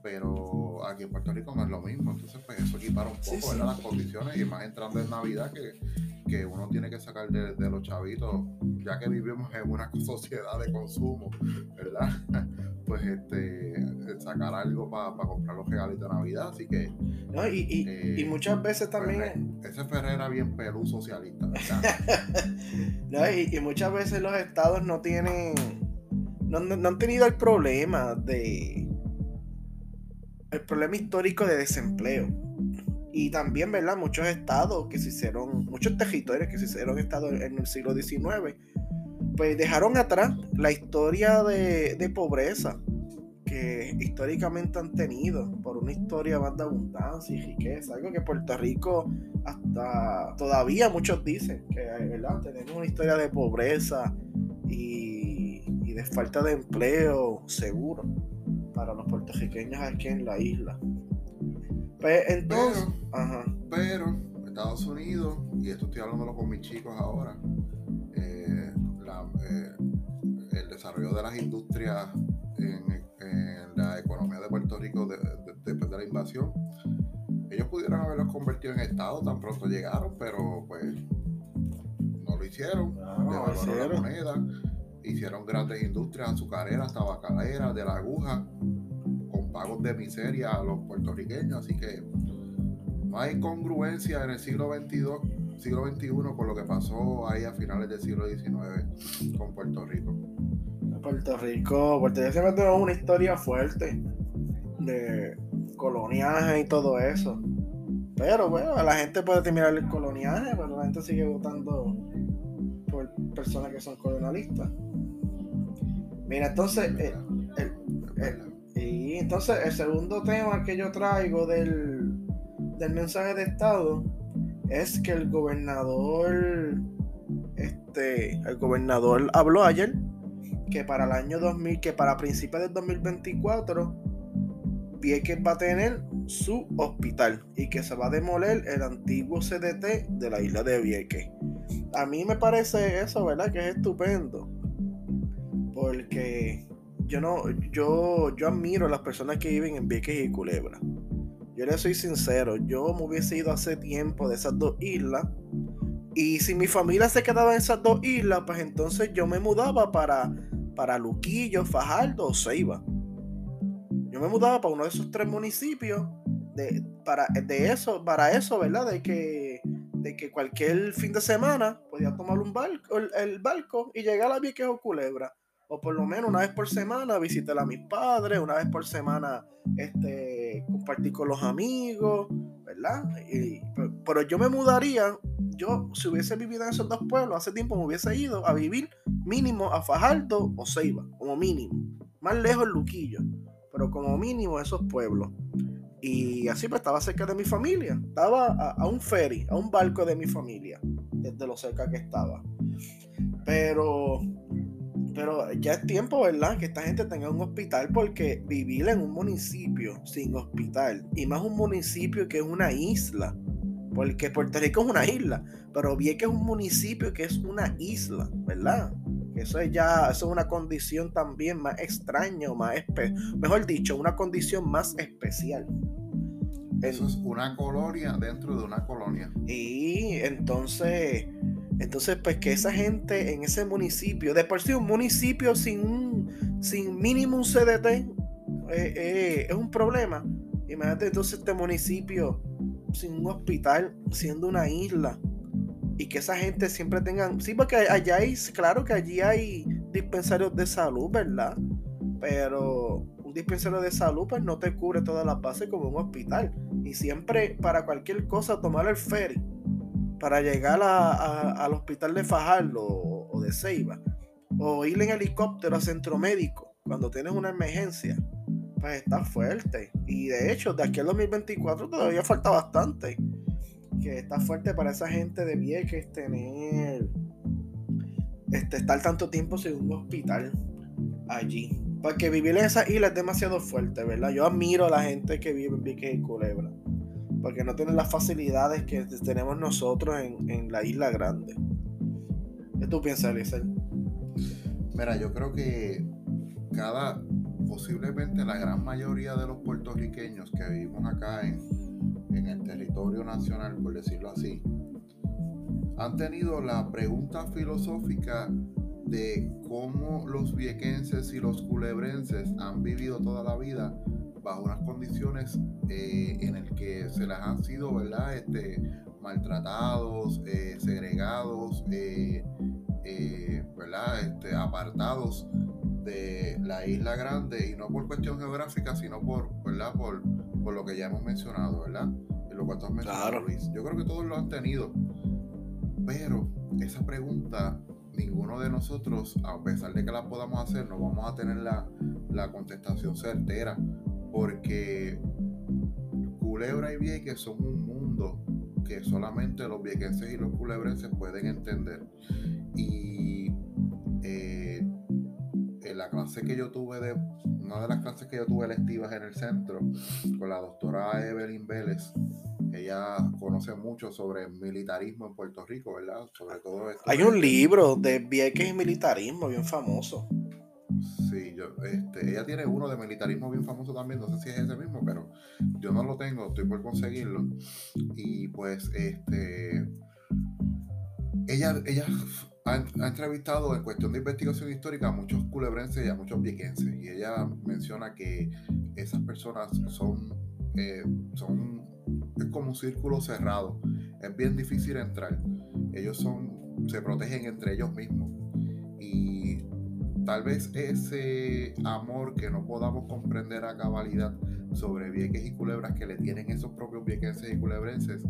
Speaker 2: pero aquí en Puerto Rico no es lo mismo, entonces pues eso equipara un poco las condiciones y más entrando en Navidad que, que uno tiene que sacar de, de los chavitos, ya que vivimos en una sociedad de consumo, ¿verdad? pues este sacar algo para comprar los regalitos de Navidad, así que
Speaker 1: no, y, y, y, eh, muchas veces también
Speaker 2: ese Ferrera bien Perú socialista,
Speaker 1: no, y, muchas veces los estados no tienen no, han tenido el problema de el problema histórico de desempleo. Y también, ¿verdad? Muchos estados que se hicieron, muchos territorios que se hicieron estados en el siglo XIX pues dejaron atrás la historia de, pobreza que históricamente han tenido por una historia más de abundancia y riqueza, algo que Puerto Rico hasta todavía muchos dicen que ¿verdad? tenemos una historia de pobreza y, de falta de empleo seguro para los puertorriqueños aquí en la isla. Pues entonces,
Speaker 2: pero Estados Unidos, y esto estoy hablándolo con mis chicos ahora, eh, el desarrollo de las industrias en, la economía de Puerto Rico después de, la invasión. Ellos pudieron haberlos convertido en Estado tan pronto llegaron, pero pues no lo hicieron. devaluaron la moneda, hicieron grandes industrias azucareras, tabacaleras, de la aguja, con pagos de miseria a los puertorriqueños. Así que no hay congruencia en el siglo XXII siglo XXI con lo que pasó ahí a finales del siglo XIX con Puerto Rico.
Speaker 1: Puerto Rico, Puerto Rico siempre tuvo una historia fuerte de coloniaje y todo eso. Pero bueno, la gente puede terminar el coloniaje, pero la gente sigue votando por personas que son colonialistas. Mira, entonces, eh, y entonces el segundo tema que yo traigo del, del mensaje de Estado es que el gobernador, este, el gobernador habló ayer que para el año 2000, que para principios del 2024 Vieques va a tener su hospital y que se va a demoler el antiguo CDT de la isla de Vieques. A mí me parece eso, ¿verdad? Que es estupendo. Porque yo no, yo, yo admiro a las personas que viven en Vieques y Culebra. Yo le soy sincero, yo me hubiese ido hace tiempo de esas dos islas. Y si mi familia se quedaba en esas dos islas, pues entonces yo me mudaba para, para Luquillo, Fajardo o Ceiba. Yo me mudaba para uno de esos tres municipios de, para, de eso, para eso, ¿verdad? De que, de que cualquier fin de semana podía tomar un barco, el, barco y llegar a Vieques o Culebra o por lo menos una vez por semana visitar a mis padres, una vez por semana este, compartir con los amigos, ¿verdad? pero yo me mudaría, yo si hubiese vivido en esos dos pueblos, hace tiempo me hubiese ido a vivir mínimo a Fajardo o Ceiba, como mínimo. Más lejos Luquillo, pero como mínimo esos pueblos. Y así pues estaba cerca de mi familia, estaba a, a un ferry, a un barco de mi familia, desde lo cerca que estaba. Pero pero ya es tiempo, ¿verdad? Que esta gente tenga un hospital porque vivir en un municipio sin hospital, y más un municipio que es una isla, porque Puerto Rico es una isla, pero bien que es un municipio que es una isla, ¿verdad? Eso es ya, eso es una condición también más extraña, más mejor dicho, una condición más especial.
Speaker 2: Eso es una colonia dentro de una colonia.
Speaker 1: Y entonces entonces, pues que esa gente en ese municipio, de por sí un municipio sin un sin mínimo un CDT eh, eh, es un problema. Imagínate entonces este municipio sin un hospital, siendo una isla, y que esa gente siempre tengan, sí, porque allá hay, claro que allí hay dispensarios de salud, ¿verdad? Pero un dispensario de salud pues no te cubre todas las bases como un hospital. Y siempre para cualquier cosa tomar el ferry para llegar al hospital de Fajardo o, de Ceiba, o ir en helicóptero a centro médico cuando tienes una emergencia, pues está fuerte. Y de hecho, de aquí al 2024 todavía falta bastante. Que está fuerte para esa gente de Vieques tener. Este, estar tanto tiempo sin un hospital allí. Porque vivir en esa isla es demasiado fuerte, ¿verdad? Yo admiro a la gente que vive en Vieques y Culebra porque no tienen las facilidades que tenemos nosotros en, la isla grande. ¿Qué tú piensas, Eliezer?
Speaker 2: Mira, yo creo que cada, posiblemente la gran mayoría de los puertorriqueños que vivimos acá en, en el territorio nacional, por decirlo así, han tenido la pregunta filosófica de cómo los viequenses y los culebrenses han vivido toda la vida bajo unas condiciones eh, en el que se las han sido, ¿verdad? Este, maltratados, eh, segregados, eh, ¿verdad? Este, apartados de la isla grande y no por cuestión geográfica, sino por, ¿verdad? Por, por lo que ya hemos mencionado, ¿verdad? Lo cual tú has mencionado, Luis. Yo creo que todos lo han tenido, pero esa pregunta ninguno de nosotros, a pesar de que la podamos hacer, no vamos a tener la, la contestación certera porque Culebra y Vieques son un mundo que solamente los viequenses y los culebrenses pueden entender. Y eh, en la clase que yo tuve de una de las clases que yo tuve electivas en el centro con la doctora Evelyn Vélez, ella conoce mucho sobre militarismo en Puerto Rico, ¿verdad? Sobre todo esto.
Speaker 1: Hay un libro de Vieques y militarismo bien famoso.
Speaker 2: Sí, yo, este, ella tiene uno de militarismo bien famoso también, no sé si es ese mismo, pero yo no lo tengo, estoy por conseguirlo. Y pues, este, ella, ella ha, entrevistado en cuestión de investigación histórica a muchos culebrenses y a muchos viequenses. Y ella menciona que esas personas son, eh, son, es como un círculo cerrado. Es bien difícil entrar. Ellos son, se protegen entre ellos mismos. Y tal vez ese amor que no podamos comprender a cabalidad sobre vieques y culebras que le tienen esos propios viequenses y culebrenses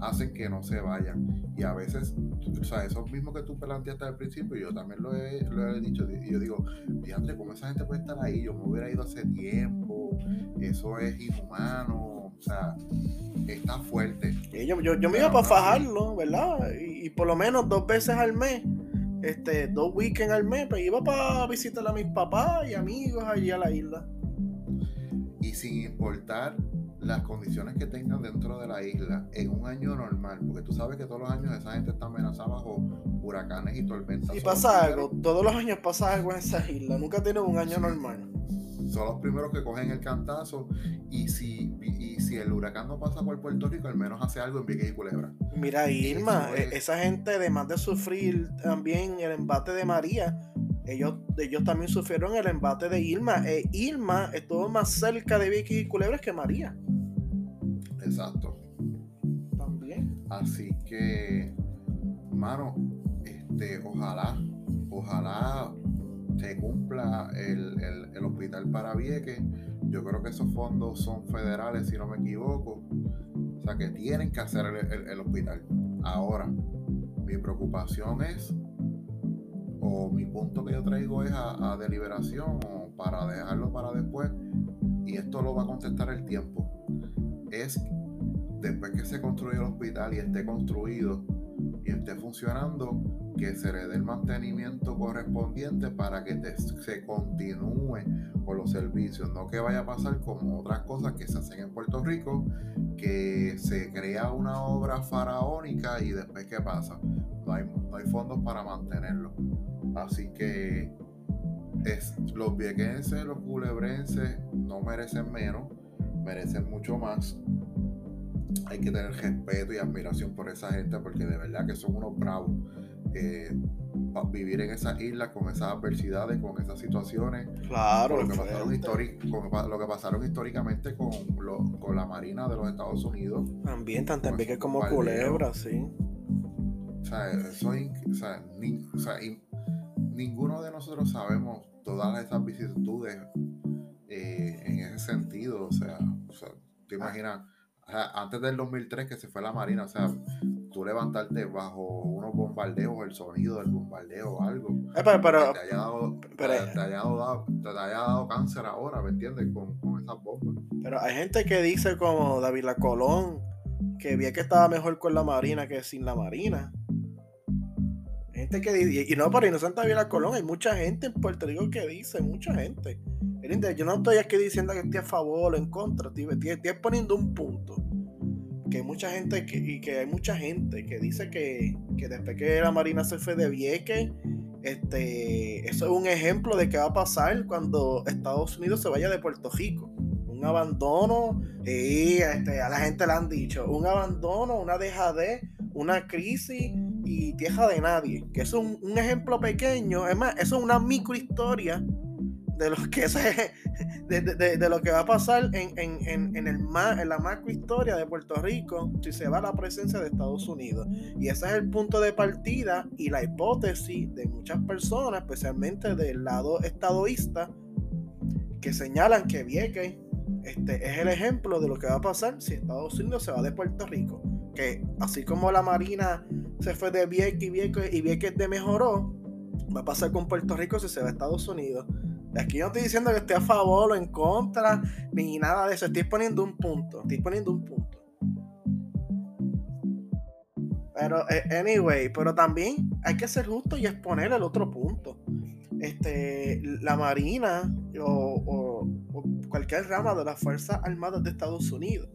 Speaker 2: hacen que no se vayan. Y a veces, o sea, eso mismo que tú planteaste al principio, yo también lo he, lo he dicho, y yo digo, fíjate cómo esa gente puede estar ahí, yo me hubiera ido hace tiempo, eso es inhumano, o sea, está fuerte.
Speaker 1: yo, yo, me iba para fajarlo, ¿verdad? y por lo menos dos veces al mes este, dos weekends al mes, pues iba para visitar a mis papás y amigos allí a la isla.
Speaker 2: y sin importar las condiciones que tengan dentro de la isla en un año normal, porque tú sabes que todos los años esa gente está amenazada bajo huracanes y tormentas.
Speaker 1: Y pasa algo, todos los años pasa algo en esa isla, nunca tienen un año normal.
Speaker 2: Son los primeros que cogen el cantazo y si, y si el huracán no pasa por Puerto Rico, al menos hace algo en Vieques y Culebra.
Speaker 1: Mira, Irma, e, esa gente además de sufrir también el embate de María, ellos, ellos también sufrieron el embate de Irma. E Irma estuvo más cerca de Vicky y Culebras que María.
Speaker 2: Exacto.
Speaker 1: También.
Speaker 2: Así que, mano, este, ojalá, ojalá se cumpla el, hospital para Vieques. Yo creo que esos fondos son federales, si no me equivoco. O sea que tienen que hacer el, el hospital. Ahora, mi preocupación es o mi punto que yo traigo es a, deliberación o para dejarlo para después, y esto lo va a contestar el tiempo, es después que se construya el hospital y esté construido y esté funcionando, que se le dé el mantenimiento correspondiente para que se continúe con los servicios, no que vaya a pasar como otras cosas que se hacen en Puerto Rico, que se crea una obra faraónica y después qué pasa, no hay, no hay fondos para mantenerlo. Así que los viequenses, los culebrenses no merecen menos, merecen mucho más. Hay que tener respeto y admiración por esa gente porque de verdad que son unos bravos. Eh, vivir en esas islas con esas adversidades, con esas situaciones.
Speaker 1: Claro,
Speaker 2: lo que, pasaron, lo que pasaron históricamente con, con, la Marina de los Estados Unidos.
Speaker 1: También, en Vieques como Culebra, sí.
Speaker 2: O sea, eso, o sea, o sea ninguno de nosotros sabemos todas esas vicisitudes eh, en ese sentido. O sea, te imaginas, antes del 2003 que se fue la Marina, o sea, tú levantarte bajo unos bombardeos, el sonido del bombardeo o algo.
Speaker 1: Eh, pero,
Speaker 2: pero, te, haya dado, te, haya dado, te, haya dado, cáncer ahora, ¿me entiendes? Con, con esas bombas.
Speaker 1: Pero hay gente que dice como David La Colón, que vi que estaba mejor con la Marina que sin la Marina que y no por inocente Vila Colón, hay mucha gente en Puerto Rico que dice, mucha gente. Yo no estoy aquí diciendo que estoy a favor o en contra, estoy, estoy poniendo un punto. Que mucha gente que, y que hay mucha gente que dice que, que después que la Marina se fue de Vieques, este, eso es un ejemplo de qué va a pasar cuando Estados Unidos se vaya de Puerto Rico. Un abandono, y este, a la gente le han dicho, un abandono, una dejadez, una crisis y tierra de nadie. Que es un, ejemplo pequeño. Es más, eso es una microhistoria de lo que se, de, lo que va a pasar en, en, en, el en la macrohistoria de Puerto Rico si se va la presencia de Estados Unidos. Y ese es el punto de partida y la hipótesis de muchas personas, especialmente del lado estadoísta, que señalan que Vieques este, es el ejemplo de lo que va a pasar si Estados Unidos se va de Puerto Rico. Que así como la Marina se fue de Vieques y Vieques y Vieques de mejoró, va a pasar con Puerto Rico si se va a Estados Unidos. Aquí no estoy diciendo que esté a favor o en contra, ni nada de eso. Estoy poniendo un punto. Estoy poniendo un punto. Pero, eh, anyway, pero también hay que ser justo y exponer el otro punto. Este, la Marina o cualquier rama de las Fuerzas Armadas de Estados Unidos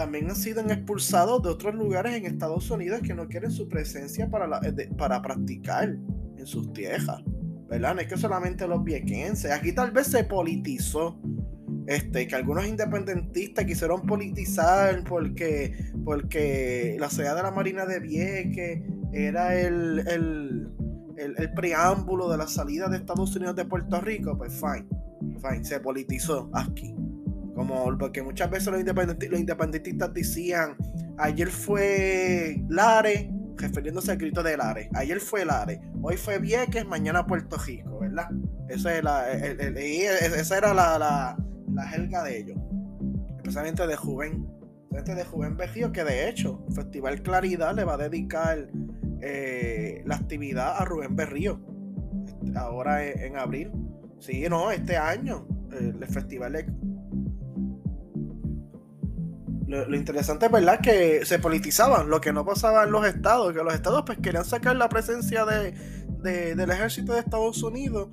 Speaker 1: también han sido expulsados de otros lugares en Estados Unidos que no quieren su presencia para, eh, para practicar en sus tierras. ¿Verdad? No es que solamente los viequenses. Aquí tal vez se politizó. Este, que algunos independentistas quisieron politizar porque, porque la ciudad de la Marina de Vieques era el, el, el, preámbulo de la salida de Estados Unidos de Puerto Rico. Pues fine, fine, se politizó aquí. Como porque muchas veces los, independentistas, decían, ayer fue Lare, refiriéndose al grito de Lare. Ayer fue Lare, hoy fue Vieques, mañana Puerto Rico, ¿verdad? Esa, era la, la, la jerga de ellos. Especialmente de Juven. de Juven Berrío, que de hecho, Festival Claridad le va a dedicar eh, la actividad a Rubén Berrío. Ahora en, abril. Sí, no, este año. el festival lo, interesante es verdad que se politizaban, lo que no pasaba en los estados, que los estados pues querían sacar la presencia de, del ejército de Estados Unidos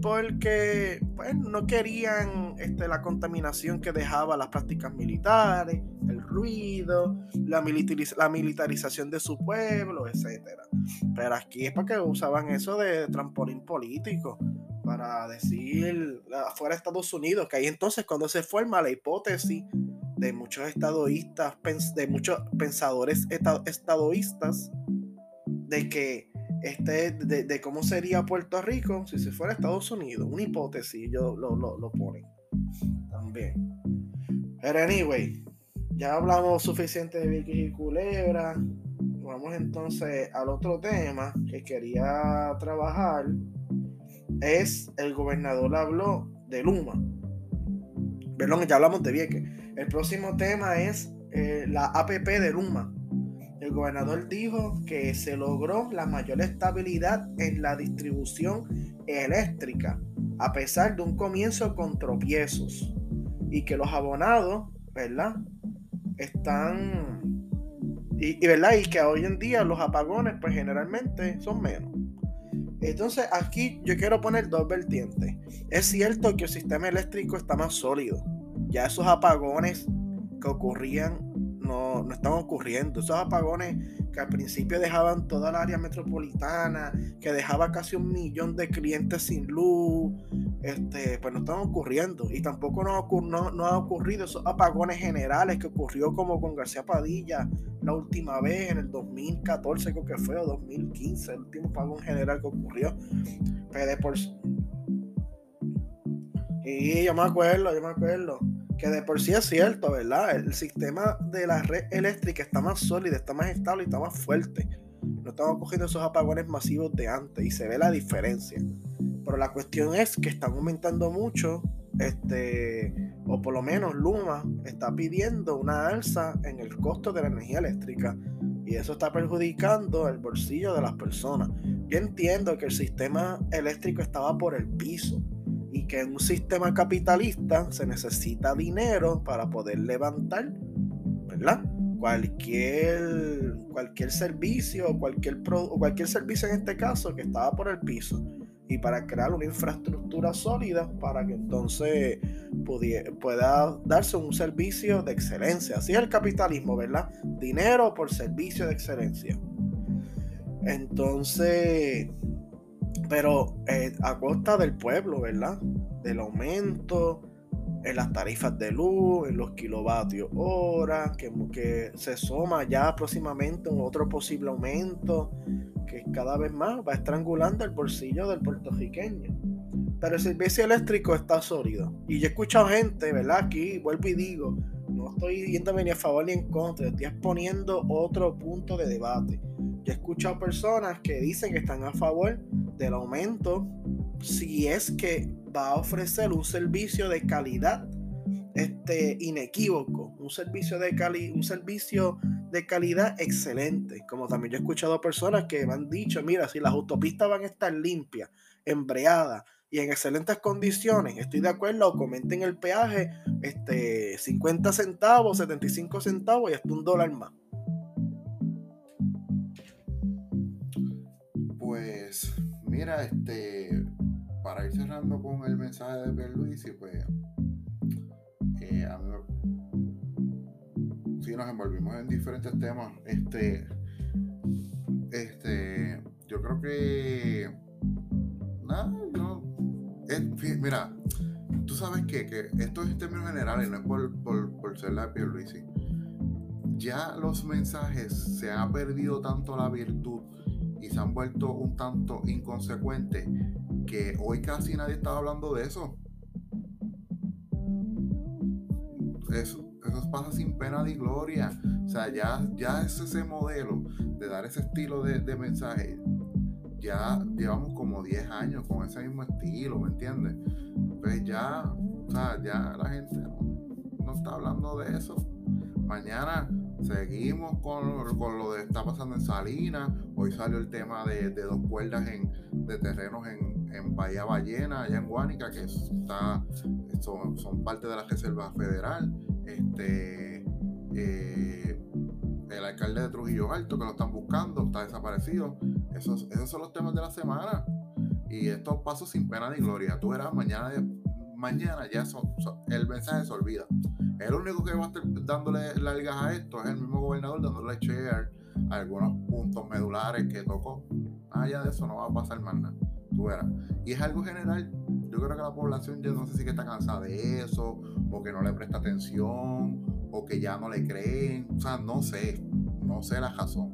Speaker 1: porque pues, no querían este, la contaminación que dejaba las prácticas militares, el ruido, la, la militarización de su pueblo, etc. Pero aquí es porque usaban eso de trampolín político para decir afuera de Estados Unidos, que ahí entonces cuando se forma la hipótesis de muchos estadoístas, de muchos pensadores estadoístas, de que este, de, cómo sería Puerto Rico si se fuera Estados Unidos. Una hipótesis, yo lo, lo, lo ponen también. Pero anyway, ya hablamos suficiente de Vicky y Culebra. Vamos entonces al otro tema que quería trabajar. Es el gobernador habló de Luma. Perdón, ya hablamos de Vieques. El próximo tema es eh, la APP de Luma el gobernador dijo que se logró la mayor estabilidad en la distribución eléctrica, a pesar de un comienzo con tropiezos, y que los abonados, ¿verdad? Están... Y, ¿verdad? y que hoy en día los apagones, pues generalmente son menos. Entonces aquí yo quiero poner dos vertientes. Es cierto que el sistema eléctrico está más sólido. Ya esos apagones que ocurrían no, no están ocurriendo. Esos apagones que al principio dejaban toda la área metropolitana, que dejaba casi un millón de clientes sin luz, este, pues no están ocurriendo. Y tampoco no, no, no han ocurrido esos apagones generales que ocurrió como con García Padilla la última vez en el 2014, creo que fue, o 2015, el último apagón general que ocurrió. Pero por... Y yo me acuerdo, yo me acuerdo que de por sí es cierto, ¿verdad? El sistema de la red eléctrica está más sólido, está más estable y está más fuerte. No estamos cogiendo esos apagones masivos de antes y se ve la diferencia. Pero la cuestión es que están aumentando mucho, este, o por lo menos Luma está pidiendo una alza en el costo de la energía eléctrica y eso está perjudicando el bolsillo de las personas. Yo entiendo que el sistema eléctrico estaba por el piso que en un sistema capitalista se necesita dinero para poder levantar, ¿verdad? Cualquier, cualquier servicio cualquier, o cualquier servicio en este caso que estaba por el piso y para crear una infraestructura sólida para que entonces pueda darse un servicio de excelencia. Así es el capitalismo, ¿verdad? Dinero por servicio de excelencia. Entonces, pero eh, a costa del pueblo, ¿verdad? Del aumento en las tarifas de luz, en los kilovatios hora, que, se suma ya próximamente un otro posible aumento que cada vez más va estrangulando el bolsillo del puertorriqueño. Pero el servicio eléctrico está sólido. Y yo he escuchado gente, ¿verdad? Aquí vuelvo y digo, no estoy yéndome ni a favor ni en contra, estoy exponiendo otro punto de debate. Yo he escuchado personas que dicen que están a favor del aumento si es que va a ofrecer un servicio de calidad este, inequívoco, un servicio de, cali un servicio de calidad excelente. Como también yo he escuchado personas que me han dicho, mira, si las autopistas van a estar limpias, embreadas y en excelentes condiciones, estoy de acuerdo, comenten el peaje este, 50 centavos, 75 centavos y hasta un dólar más.
Speaker 2: Mira, este, para ir cerrando con el mensaje de y pues eh, a sí nos envolvimos en diferentes temas. Este, este, yo creo que nada, no, mira, tú sabes que, que esto es en términos generales, no es por, por, por ser la de Pierluisi. Ya los mensajes se ha perdido tanto la virtud y se han vuelto un tanto inconsecuentes que hoy casi nadie está hablando de eso. Eso, eso pasa sin pena ni gloria. O sea, ya, ya es ese modelo de dar ese estilo de, mensaje. Ya llevamos como 10 años con ese mismo estilo, ¿me entiendes? Pues ya, o sea, ya la gente no está hablando de eso. Mañana Seguimos con, lo que está pasando en Salinas. Hoy salió el tema de, dos cuerdas en, de terrenos en, en, Bahía Ballena, allá en Guánica, que está, son, son parte de la Reserva Federal. Este, eh, el alcalde de Trujillo Alto, que lo están buscando, está desaparecido. Esos, esos son los temas de la semana. Y esto pasó sin pena ni gloria. Tú verás, mañana, mañana ya el mensaje se olvida. El único que va a estar dándole largas a esto es el mismo gobernador dándole share algunos puntos medulares que tocó. Allá de eso no va a pasar más nada. Y es algo general. Yo creo que la población ya no sé si que está cansada de eso, o que no le presta atención, o que ya no le creen. O sea, no sé. No sé la razón.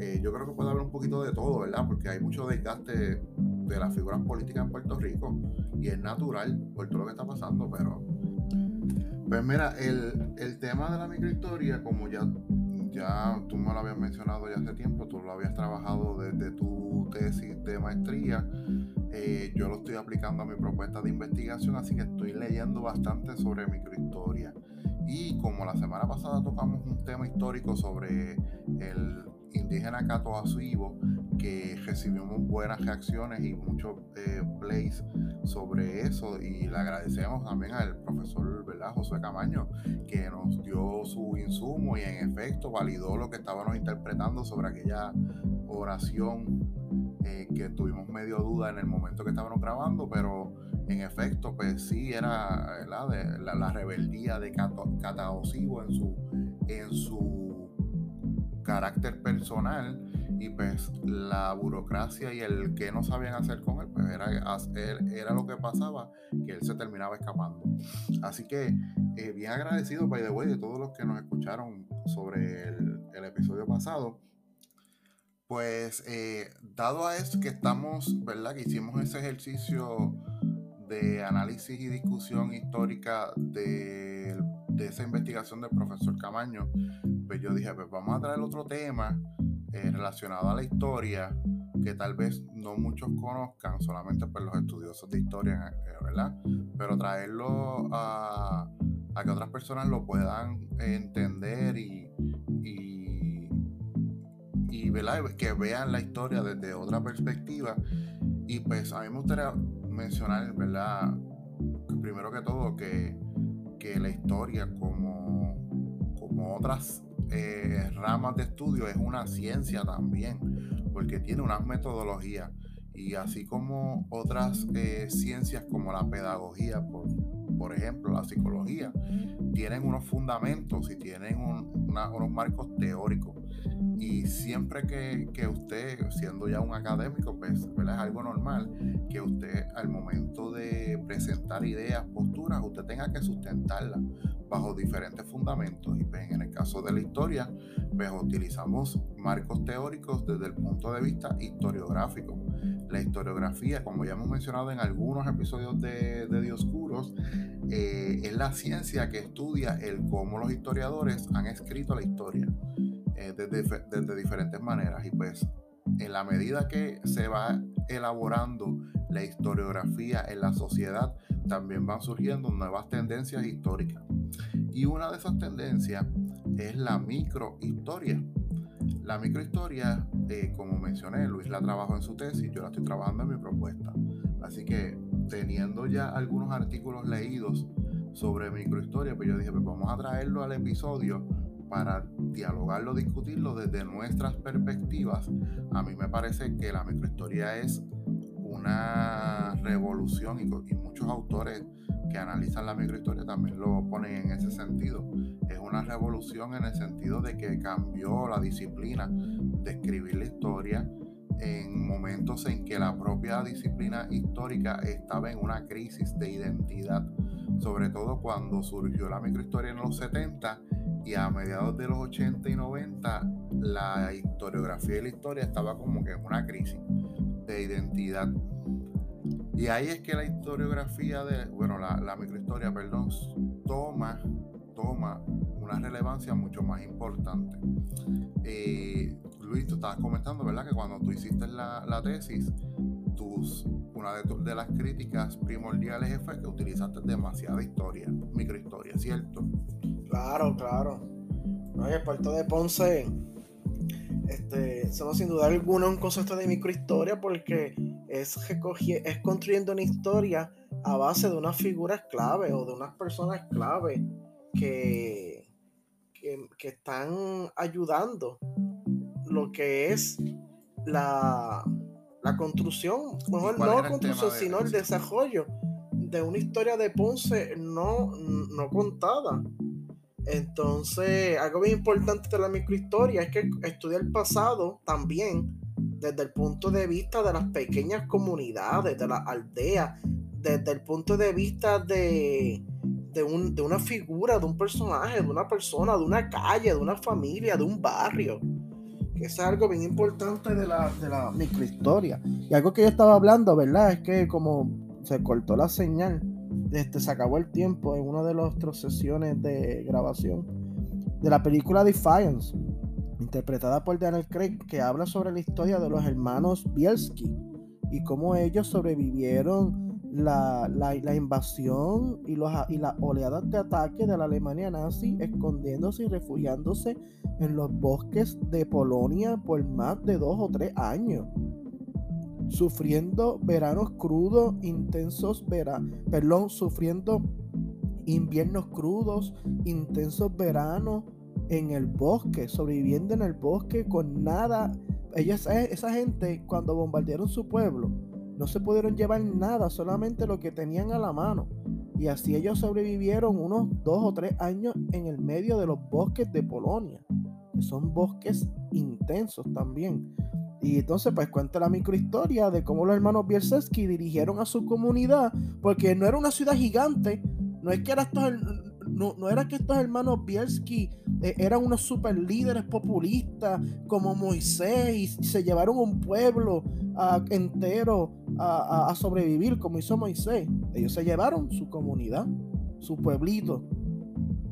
Speaker 2: Eh, yo creo que puede haber un poquito de todo, ¿verdad? Porque hay mucho desgaste de las figuras políticas en Puerto Rico y es natural por todo lo que está pasando, pero pues mira, el, el tema de la microhistoria, como ya, ya tú me lo habías mencionado ya hace tiempo, tú lo habías trabajado desde tu tesis de maestría, eh, yo lo estoy aplicando a mi propuesta de investigación, así que estoy leyendo bastante sobre microhistoria. Y como la semana pasada tocamos un tema histórico sobre el indígena Cato Azuivo, que recibimos buenas reacciones y muchos eh, plays sobre eso y le agradecemos también al profesor ¿verdad? José Camaño que nos dio su insumo y en efecto validó lo que estábamos interpretando sobre aquella oración eh, que tuvimos medio duda en el momento que estábamos grabando, pero en efecto, pues sí era De, la, rebeldía de Cataosivo en su, en su carácter personal y pues la burocracia y el que no sabían hacer con él, pues era, era lo que pasaba, que él se terminaba escapando. Así que eh, bien agradecido, by the way, de todos los que nos escucharon sobre el, episodio pasado. Pues eh, dado a eso que estamos, ¿verdad? Que hicimos ese ejercicio de análisis y discusión histórica de, de esa investigación del profesor Camaño, pues yo dije, pues vamos a traer otro tema eh, relacionado a la historia que tal vez no muchos conozcan, solamente pues los estudiosos de historia, eh, ¿verdad? Pero traerlo a, que otras personas lo puedan entender y, y, y que vean la historia desde otra perspectiva. Y pues a mí me gustaría mencionar, ¿verdad? Primero que todo, que, que la historia como, como otras eh, ramas de estudio es una ciencia también, porque tiene unas metodologías y así como otras eh, ciencias como la pedagogía, por, por, ejemplo, la psicología, tienen unos fundamentos y tienen unos marcos teóricos. Y siempre que, que, usted, siendo ya un académico, pues es algo normal que usted al momento de presentar ideas, posturas, usted tenga que sustentarlas bajo diferentes fundamentos. Y pues, en el caso de la historia, pues utilizamos marcos teóricos desde el punto de vista historiográfico. La historiografía, como ya hemos mencionado en algunos episodios de, de Dioscuros, eh, es la ciencia que estudia el cómo los historiadores han escrito la historia eh, diferentes maneras. Y pues en la medida que se va elaborando la historiografía en la sociedad, también van surgiendo nuevas tendencias históricas. Y una de esas tendencias es la microhistoria. La microhistoria, eh, como mencioné, Luis la trabajó en su tesis, yo la estoy trabajando en mi propuesta. Así que teniendo ya algunos artículos leídos sobre microhistoria, pues yo dije, pues vamos a traerlo al episodio para dialogarlo, discutirlo desde nuestras perspectivas. A mí me parece que la microhistoria es una revolución y, muchos autores que analizan la microhistoria también lo ponen en ese sentido. Es una revolución en el sentido de que cambió la disciplina de escribir la historia en momentos en que la propia disciplina histórica estaba en una crisis de identidad, sobre todo cuando surgió la microhistoria en los 70 y a mediados de los 80 y 90 la historiografía y la historia estaba como que en una crisis de identidad. Y ahí es que la historiografía de, bueno, la, microhistoria, perdón, toma, toma una relevancia mucho más importante. Eh, Luis, tú estabas comentando, ¿verdad? Que cuando tú hiciste la, la tesis, tus, una de, de las críticas primordiales fue que utilizaste demasiada historia, microhistoria, ¿cierto?
Speaker 1: Claro, claro. No, el puerto de Ponce, este, somos sin duda alguna un concepto de microhistoria porque es, es construyendo una historia a base de unas figuras clave o de unas personas clave que, que, que están ayudando lo que es la, la construcción, mejor no la construcción, sino el desarrollo de una historia de Ponce no, no contada. Entonces, algo bien importante de la microhistoria es que estudia el pasado también desde el punto de vista de las pequeñas comunidades, de las aldeas, desde el punto de vista de, de, una figura, de un personaje, de una persona, de una calle, de una familia, de un barrio. Que es algo bien importante de la, de la microhistoria. Y algo que yo estaba hablando, ¿verdad? Es que como se cortó la señal, este, se acabó el tiempo en una de las otras sesiones de grabación de la película Defiance interpretada por Daniel Craig, que habla sobre la historia de los hermanos Bielski y cómo ellos sobrevivieron la, invasión y, los, y las oleadas de ataque de la Alemania nazi, escondiéndose y refugiándose en los bosques de Polonia por más de dos o tres años sufriendo veranos crudos, intensos veranos, perdón, sufriendo inviernos crudos, intensos veranos, en el bosque, sobreviviendo en el bosque con nada. Eh, esa gente, cuando bombardearon su pueblo, no se pudieron llevar nada, solamente lo que tenían a la mano. Y así ellos sobrevivieron unos dos o tres años en el medio de los bosques de Polonia, que son bosques intensos también. Y entonces pues cuenta la microhistoria de cómo los hermanos Bielseski dirigieron a su comunidad, porque no era una ciudad gigante, no es que era estos, no, no era que estos hermanos Bielski eh, eran unos super líderes populistas como Moisés y se llevaron un pueblo ah, entero a, sobrevivir como hizo Moisés. Ellos se llevaron su comunidad, su pueblito.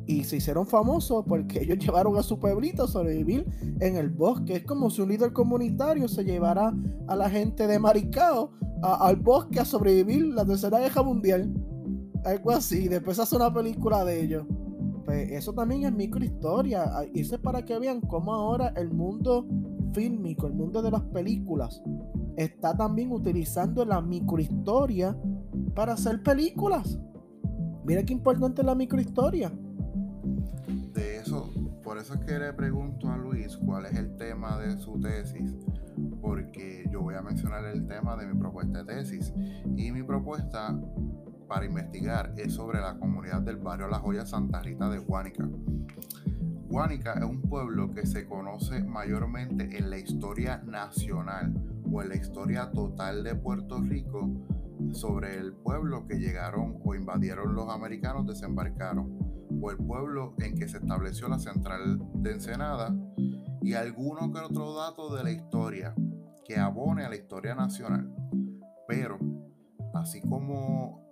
Speaker 1: Y se hicieron famosos porque ellos llevaron a su pueblito a sobrevivir en el bosque. Es como si un líder comunitario se llevara a la gente de Maricao al bosque a sobrevivir la tercera guerra mundial. Algo así. Después hace una película de ellos. Pues eso también es microhistoria. Y eso es para que vean cómo ahora el mundo fílmico, el mundo de las películas, está también utilizando la microhistoria para hacer películas. Mira qué importante es la microhistoria.
Speaker 2: De eso, por eso es que le pregunto a Luis cuál es el tema de su tesis, porque yo voy a mencionar el tema de mi propuesta de tesis. Y mi propuesta para investigar es sobre la comunidad del barrio La Joya Santa Rita de Huánica. Huánica es un pueblo que se conoce mayormente en la historia nacional o en la historia total de Puerto Rico sobre el pueblo que llegaron o invadieron los americanos, desembarcaron, o el pueblo en que se estableció la central de Ensenada y alguno que otro dato de la historia que abone a la historia nacional. Pero, así como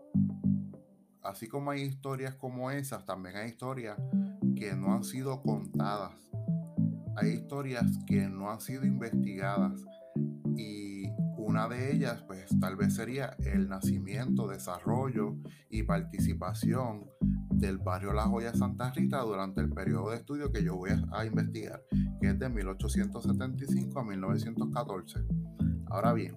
Speaker 2: así como hay historias como esas, también hay historias que no han sido contadas. Hay historias que no han sido investigadas. Y una de ellas, pues tal vez sería el nacimiento, desarrollo y participación del barrio La Joya Santa Rita durante el periodo de estudio que yo voy a, investigar, que es de 1875 a 1914. Ahora bien,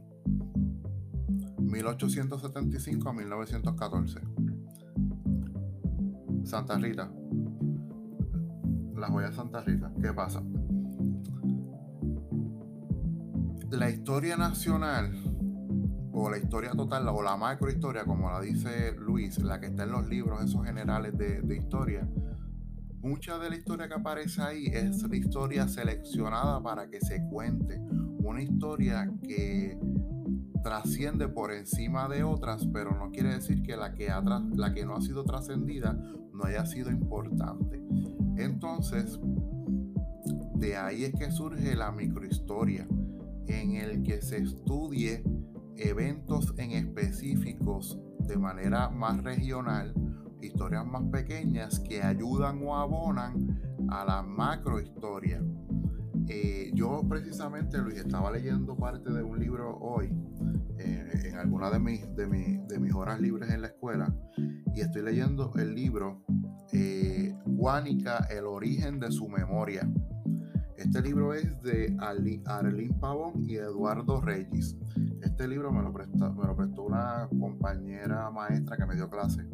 Speaker 2: 1875 a 1914 Santa Rita. La joya Santa Rita. ¿Qué pasa? La historia nacional o la historia total o la macrohistoria, como la dice Luis, la que está en los libros esos generales de, de historia, mucha de la historia que aparece ahí es la historia seleccionada para que se cuente. Una historia que trasciende por encima de otras, pero no quiere decir que la que, la que no ha sido trascendida no haya sido importante. Entonces, de ahí es que surge la microhistoria, en el que se estudie eventos en específicos de manera más regional, historias más pequeñas que ayudan o abonan a la macrohistoria. Eh, yo precisamente, Luis, estaba leyendo parte de un libro hoy, eh, en alguna de mis, de, de, mis horas libres en la escuela, y estoy leyendo el libro eh, Guánica, el origen de su memoria. Este libro es de Arlín Pavón y Eduardo Reyes. Este libro me lo, prestó, una compañera maestra que me dio clase,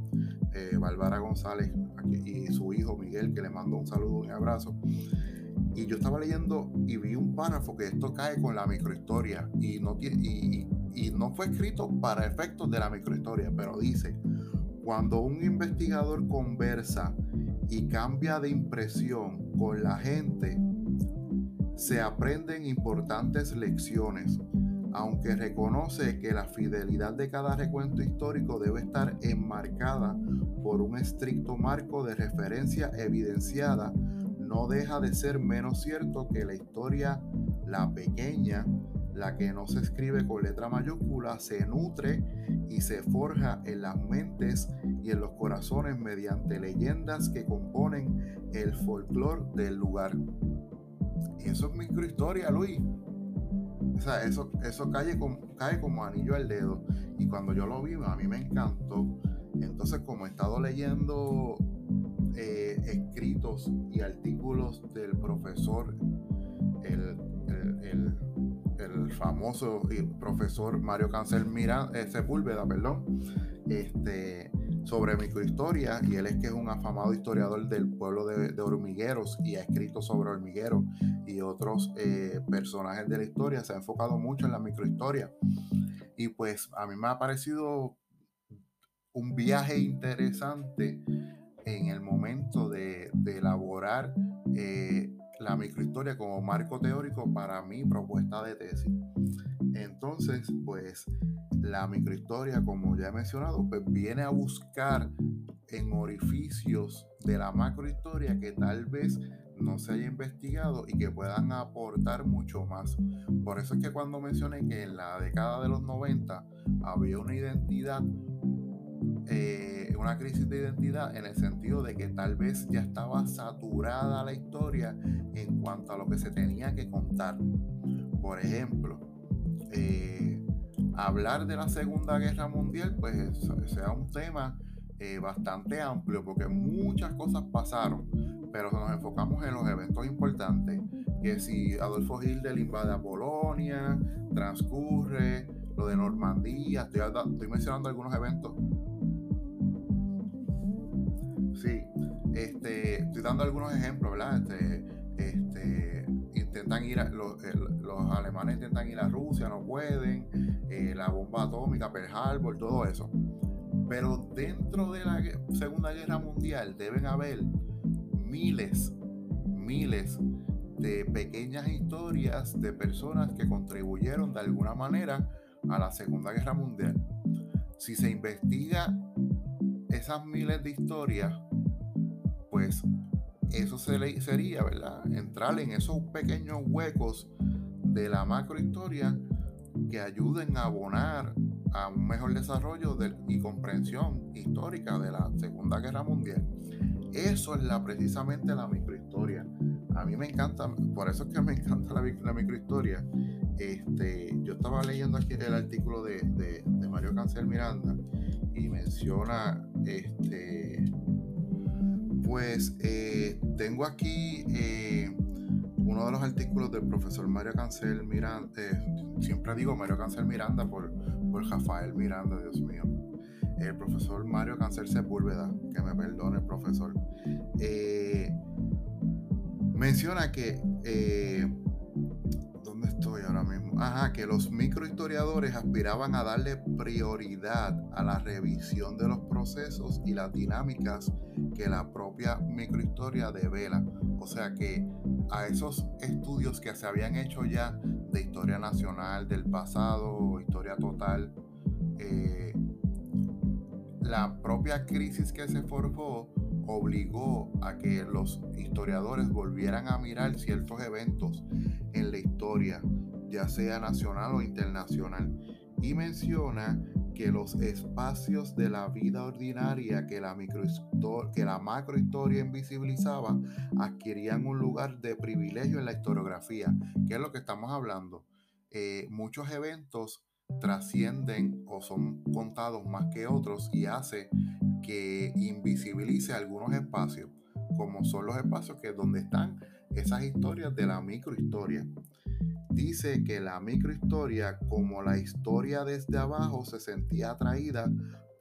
Speaker 2: Bárbara González, y su hijo Miguel, que le mando un saludo y un abrazo. Y yo estaba leyendo y vi un párrafo que esto cae con la microhistoria y no fue escrito para efectos de la microhistoria, pero dice, cuando un investigador conversa y cambia de impresión con la gente, se aprenden importantes lecciones, aunque reconoce que la fidelidad de cada recuento histórico debe estar enmarcada por un estricto marco de referencia evidenciada, no deja de ser menos cierto que la historia, la pequeña, la que no se escribe con letra mayúscula, se nutre y se forja en las mentes y en los corazones mediante leyendas que componen el folclore del lugar. Y eso es microhistoria, Luis. O sea, eso, eso cae, como, cae como anillo al dedo. Y cuando yo lo vi, a mí me encantó. Entonces, como he estado leyendo eh, escritos y artículos del profesor, el, el el famoso profesor Mario Cancel Miranda, eh, Sepúlveda, perdón, este, sobre microhistoria, y él es que es un afamado historiador del pueblo de, hormigueros y ha escrito sobre hormigueros y otros eh, personajes de la historia, se ha enfocado mucho en la microhistoria. Y pues a mí me ha parecido un viaje interesante en el momento de, elaborar eh, la microhistoria como marco teórico para mi propuesta de tesis. Entonces, pues la microhistoria, como ya he mencionado, pues viene a buscar en orificios de la macrohistoria que tal vez no se haya investigado y que puedan aportar mucho más. Por eso es que cuando mencioné que en la década de los 90 había una identidad eh, una crisis de identidad en el sentido de que tal vez ya estaba saturada la historia en cuanto a lo que se tenía que contar. Por ejemplo, eh, hablar de la Segunda Guerra Mundial, pues sea un tema eh, bastante amplio porque muchas cosas pasaron, pero nos enfocamos en los eventos importantes, que si Adolfo Hitler invade a Polonia, transcurre, lo de Normandía, estoy, estoy mencionando algunos eventos Sí, este, estoy dando algunos ejemplos, ¿verdad? Este, intentan ir a, los, alemanes intentan ir a Rusia, no pueden, eh, la bomba atómica, Pearl Harbor, todo eso. Pero dentro de la Segunda Guerra Mundial deben haber miles, miles de pequeñas historias de personas que contribuyeron de alguna manera a la Segunda Guerra Mundial. Si se investiga esas miles de historias, pues eso sería, ¿verdad? Entrar en esos pequeños huecos de la macrohistoria que ayuden a abonar a un mejor desarrollo y comprensión histórica de la Segunda Guerra Mundial. Eso es la, precisamente la microhistoria. A mí me encanta, por eso es que me encanta la, microhistoria. Este, yo estaba leyendo aquí el artículo de, de Mario Cancel Miranda y menciona este pues eh, tengo aquí eh, uno de los artículos del profesor Mario Cancel Miranda, eh, siempre digo Mario Cancel Miranda por, por Rafael Miranda, Dios mío. El profesor Mario Cancel Sepúlveda, que me perdone el profesor, menciona que estoy ahora mismo? Ajá, que los microhistoriadores aspiraban a darle prioridad a la revisión de los procesos y las dinámicas que la propia microhistoria devela. O sea que a esos estudios que se habían hecho ya de historia nacional, del pasado, historia total, eh, la propia crisis que se forjó obligó a que los historiadores volvieran a mirar ciertos eventos en la historia, ya sea nacional o internacional, y menciona que los espacios de la vida ordinaria que la, que la macrohistoria invisibilizaba adquirían un lugar de privilegio en la historiografía, que es lo que estamos hablando. Eh, muchos eventos trascienden o son contados más que otros y hace que invisibilice algunos espacios, como son los espacios que donde están esas historias de la microhistoria. Dice que la microhistoria, como la historia desde abajo, se sentía atraída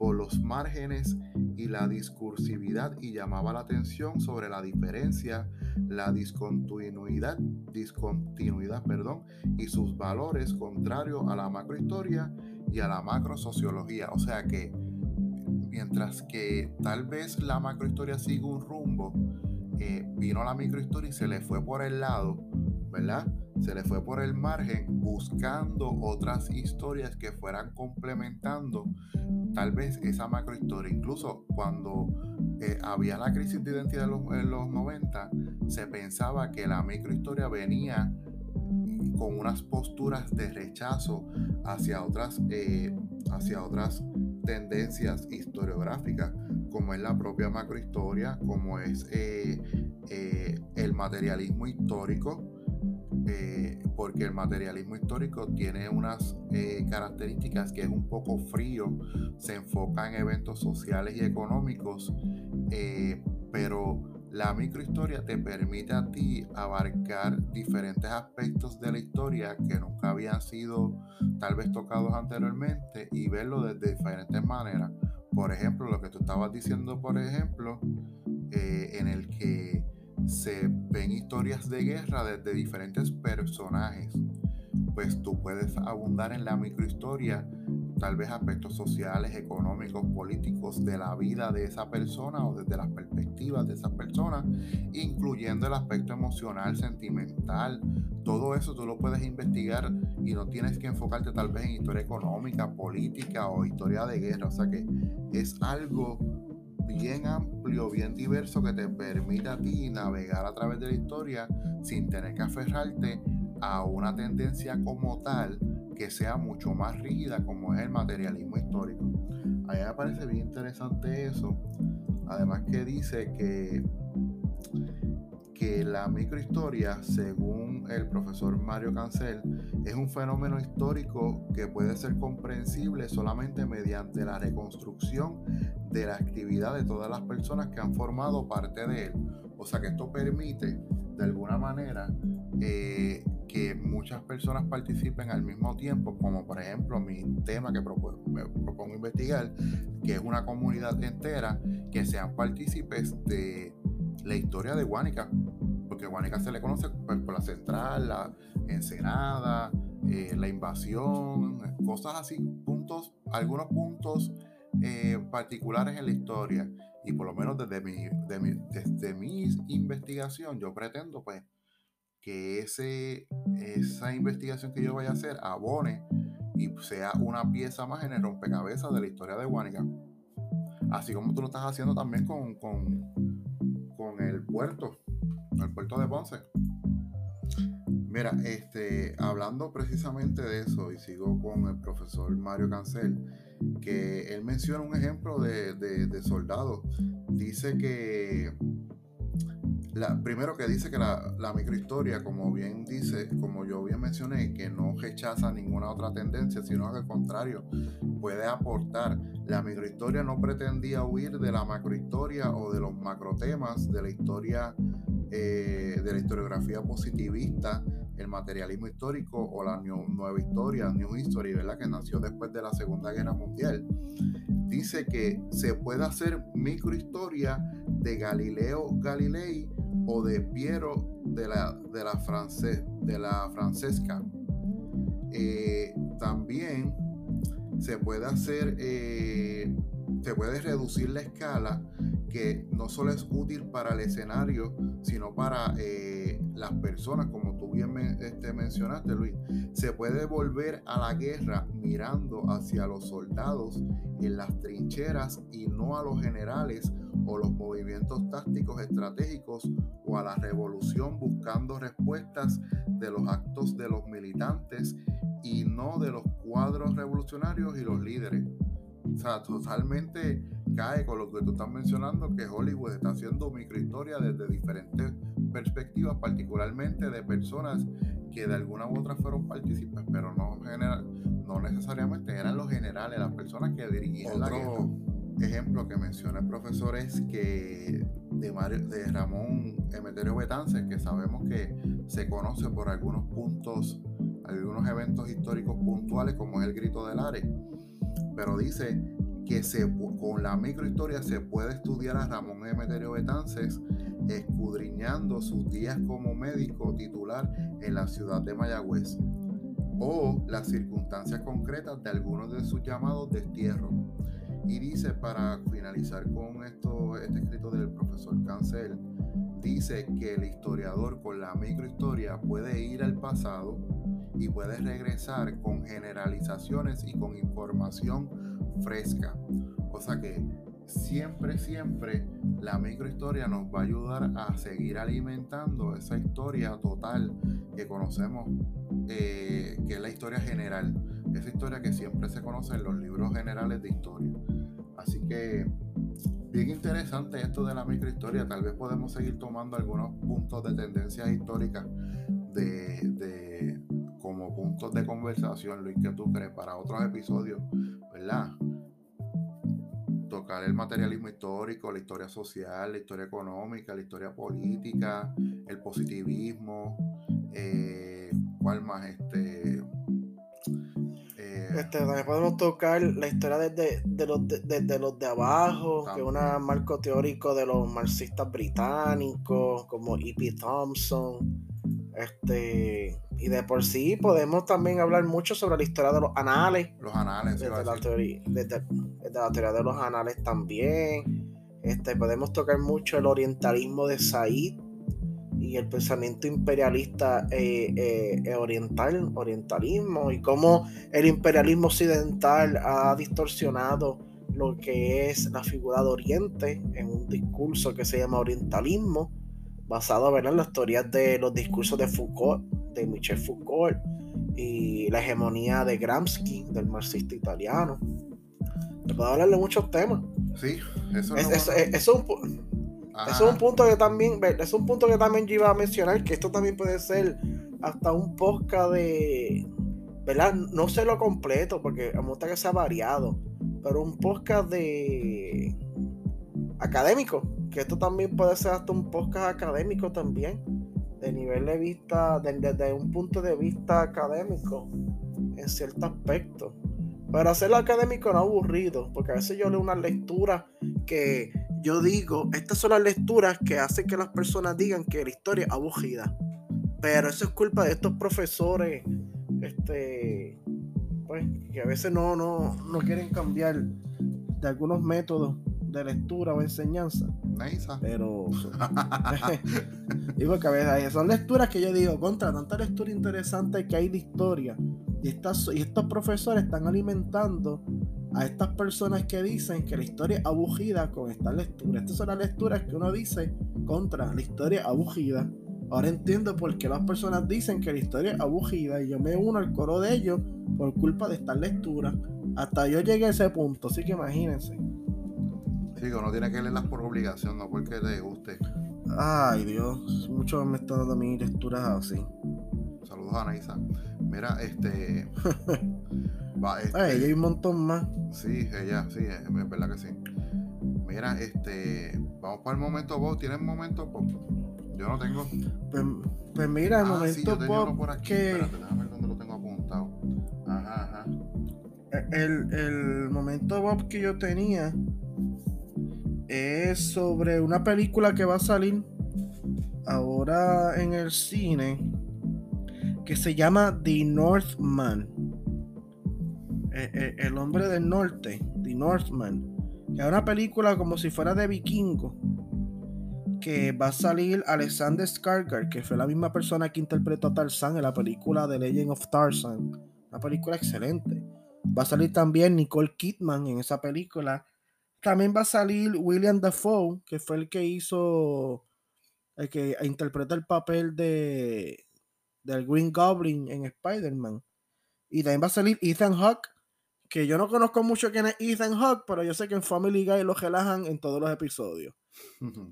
Speaker 2: por los márgenes y la discursividad y llamaba la atención sobre la diferencia, la discontinuidad, discontinuidad perdón, y sus valores contrarios a la macrohistoria y a la macrosociología. O sea que mientras que tal vez la macrohistoria sigue un rumbo, eh, vino la microhistoria y se le fue por el lado, ¿verdad? Se le fue por el margen buscando otras historias que fueran complementando tal vez esa macrohistoria. Incluso cuando eh, había la crisis de identidad en los, 90, se pensaba que la microhistoria venía con unas posturas de rechazo hacia otras, eh, hacia otras tendencias historiográficas, como es la propia macrohistoria, como es eh, el materialismo histórico, eh, porque el materialismo histórico tiene unas eh, características que es un poco frío, se enfoca en eventos sociales y económicos, eh, pero la microhistoria te permite a ti abarcar diferentes aspectos de la historia que nunca habían sido tal vez tocados anteriormente y verlo desde diferentes maneras. Por ejemplo, lo que tú estabas diciendo, por ejemplo, en el que se ven historias de guerra desde diferentes personajes. Pues tú puedes abundar en la microhistoria, tal vez aspectos sociales, económicos, políticos de la vida de esa persona o desde las perspectivas de esa persona, incluyendo el aspecto emocional, sentimental. Todo eso tú lo puedes investigar y no tienes que enfocarte tal vez en historia económica, política o historia de guerra. O sea que es algo bien amplio, bien diverso que te permite a ti navegar a través de la historia sin tener que aferrarte a una tendencia como tal que sea mucho más rígida como es el materialismo histórico. A mí me parece bien interesante eso. Además que dice que, que la microhistoria, según el profesor Mario Cancel, es un fenómeno histórico que puede ser comprensible solamente mediante la reconstrucción de la actividad de todas las personas que han formado parte de él. O sea que esto permite, de alguna manera, eh, que muchas personas participen al mismo tiempo, como por ejemplo mi tema que me propongo investigar, que es una comunidad entera, que sean partícipes de la historia de Guánica, porque Guánica se le conoce pues, por la central, la ensenada, eh, la invasión, cosas así, puntos, algunos puntos eh, particulares en la historia. Y por lo menos desde mi, desde mi investigación, yo pretendo pues que ese, esa investigación que yo vaya a hacer abone y sea una pieza más en el rompecabezas de la historia de Guanica. Así como tú lo estás haciendo también con, con el puerto, el puerto de Ponce. Mira, este, hablando precisamente de eso, y sigo con el profesor Mario Cancel, que él menciona un ejemplo de, de, soldado. Dice que, primero que dice que la, microhistoria, como bien dice, como yo bien mencioné, que no rechaza ninguna otra tendencia, sino al contrario, puede aportar. La microhistoria no pretendía huir de la macrohistoria o de los macrotemas de la historia, eh, de la historiografía positivista el materialismo histórico o la nueva historia, New History, ¿verdad? que nació después de la Segunda Guerra Mundial. Dice que se puede hacer microhistoria de Galileo Galilei o de Piero de la, de la, de la Francesca. Eh, también se puede hacer, eh, se puede reducir la escala que no solo es útil para el escenario, sino para eh, las personas, como tú bien este, mencionaste, Luis. Se puede volver a la guerra mirando hacia los soldados en las trincheras y no a los generales o los movimientos tácticos estratégicos o a la revolución buscando respuestas de los actos de los militantes y no de los cuadros revolucionarios y los líderes. O sea, totalmente cae con lo que tú estás mencionando, que Hollywood está haciendo microhistoria desde diferentes perspectivas, particularmente de personas que de alguna u otra fueron partícipes, pero no, general, no necesariamente eran los generales, las personas que dirigían la guerra. ejemplo que menciona el profesor es que de, Mario, de Ramón Emeterio Betances, que sabemos que se conoce por algunos puntos, algunos eventos históricos puntuales, como es el Grito del Ares, pero dice que se, con la microhistoria se puede estudiar a Ramón Emeterio Betances escudriñando sus días como médico titular en la ciudad de Mayagüez o las circunstancias concretas de algunos de sus llamados destierros. Y dice, para finalizar con esto, este escrito del profesor Cancel, dice que el historiador con la microhistoria puede ir al pasado y puede regresar con generalizaciones y con información fresca. O sea que siempre, siempre la microhistoria nos va a ayudar a seguir alimentando esa historia total que conocemos, eh, que es la historia general. Esa historia que siempre se conoce en los libros generales de historia. Así que, bien interesante esto de la microhistoria. Tal vez podemos seguir tomando algunos puntos de tendencias históricas de, de como puntos de conversación, Luis, que tú crees para otros episodios, ¿verdad? tocar el materialismo histórico, la historia social, la historia económica, la historia política, el positivismo, eh, ¿cuál más? Este,
Speaker 1: eh, este, también podemos tocar la historia desde de los, de, los de abajo, que es un marco teórico de los marxistas británicos, como E.P. Thompson. Este, y de por sí podemos también hablar mucho sobre la historia de los anales.
Speaker 2: Los anales,
Speaker 1: desde, la teoría, desde, la teoría de los anales también. Este, podemos tocar mucho el orientalismo de Said y el pensamiento imperialista eh, eh, oriental, orientalismo, y cómo el imperialismo occidental ha distorsionado lo que es la figura de Oriente en un discurso que se llama orientalismo basado en las teorías de los discursos de Foucault, de Michel Foucault y la hegemonía de Gramsci, del marxista italiano. Te puedo hablar de muchos temas.
Speaker 2: Sí, eso
Speaker 1: es, un, es un punto que también, es un punto que también yo iba a mencionar, que esto también puede ser hasta un podcast de, ¿verdad? No sé lo completo, porque me gusta que sea variado, pero un podcast de académico que esto también puede ser hasta un podcast académico también, de nivel de vista, desde un punto de vista académico, en cierto aspecto. Pero hacerlo académico no aburrido, porque a veces yo leo una lectura que yo digo, estas son las lecturas que hacen que las personas digan que la historia es aburrida. Pero eso es culpa de estos profesores, este, pues, que a veces no, no, no quieren cambiar de algunos métodos de lectura o enseñanza. Pero. digo que a veces son lecturas que yo digo, contra tanta lectura interesante que hay de historia. Y, estas, y estos profesores están alimentando a estas personas que dicen que la historia es abugida con esta lectura. Estas son las lecturas que uno dice contra la historia abugida. Ahora entiendo por qué las personas dicen que la historia es abugida y yo me uno al coro de ellos por culpa de estas lecturas. Hasta yo llegué a ese punto, así que imagínense.
Speaker 2: Sí, uno tiene que leerlas por obligación, no porque te guste.
Speaker 1: Ay, Dios, mucho me está dando mis lecturas así.
Speaker 2: Saludos a Anaisa. Mira, este.
Speaker 1: va, este Ay, hay un montón más.
Speaker 2: Sí, ella, sí, es, verdad que sí. Mira, este. Vamos para el momento vos. ¿Tienes momento pop? Yo no tengo.
Speaker 1: Pues, pues mira, el ah, momento sí, yo pop. Por aquí. Que...
Speaker 2: Espérate, déjame ver dónde lo tengo apuntado. Ajá, ajá.
Speaker 1: El, el momento pop que yo tenía es sobre una película que va a salir ahora en el cine que se llama The Northman. Eh, eh, el, hombre del norte, The Northman. Que es una película como si fuera de vikingo. Que va a salir Alexander Skarsgård, que fue la misma persona que interpretó a Tarzan en la película The Legend of Tarzan. Una película excelente. Va a salir también Nicole Kidman en esa película también va a salir William Dafoe, que fue el que hizo, el que interpreta el papel de del Green Goblin en Spider-Man. Y también va a salir Ethan Hawke, que yo no conozco mucho quién es Ethan Hawke, pero yo sé que en Family Guy lo relajan en todos los episodios.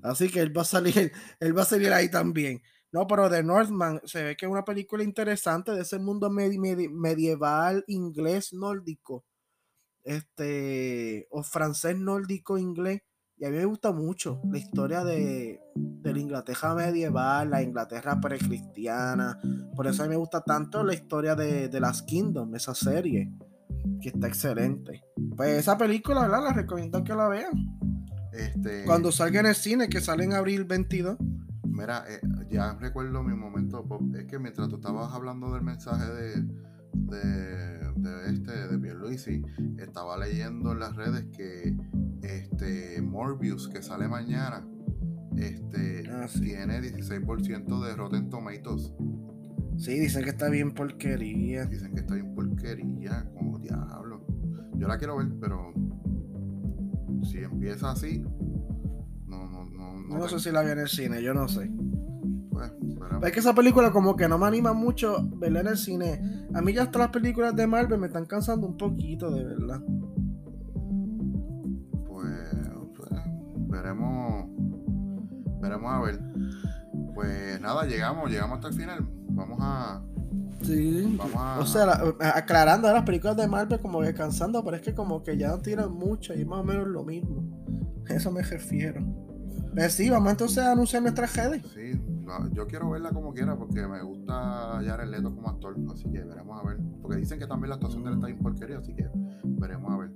Speaker 1: Así que él va a salir, él va a salir ahí también. No, pero The Northman se ve que es una película interesante de ese mundo medieval inglés nórdico este, o francés nórdico inglés. Y a mí me gusta mucho la historia de, de la Inglaterra medieval, la Inglaterra precristiana. Por eso a mí me gusta tanto la historia de, de las Kingdom, esa serie, que está excelente. pues esa película, ¿verdad? Les recomiendo que la vean. Este... Cuando salga en el cine, que sale en abril 22.
Speaker 2: Mira, eh, ya recuerdo mi momento, Es que mientras tú estabas hablando del mensaje de, de, de este, de Pierluisi, estaba leyendo en las redes que este Morbius, que sale mañana, este, ah, tiene 16% de Rotten Tomatoes.
Speaker 1: Sí, dicen que está bien porquería.
Speaker 2: Dicen que está bien porquería, como diablo. Yo la quiero ver, pero si empieza así, no, no, no.
Speaker 1: No, no sé si la vi en el cine, yo no sé. Pues, es que esa película como que no me anima mucho verla en el cine. A mí ya hasta las películas de Marvel me están cansando un poquito, de verdad.
Speaker 2: Pues, pues veremos. Veremos a ver. Pues nada, llegamos, llegamos hasta el final vamos a.
Speaker 1: Sí. Vamos a... O sea, aclarando las películas de Marvel como descansando, pero es que como que ya no tiran mucho y más o menos lo mismo. A eso me refiero. Pues sí, vamos entonces a anunciar nuestras redes.
Speaker 2: Sí, yo quiero verla como quiera porque me gusta Jared Leto como actor, así que veremos a ver. Porque dicen que también la actuación de él está bien porquería, así que veremos a ver.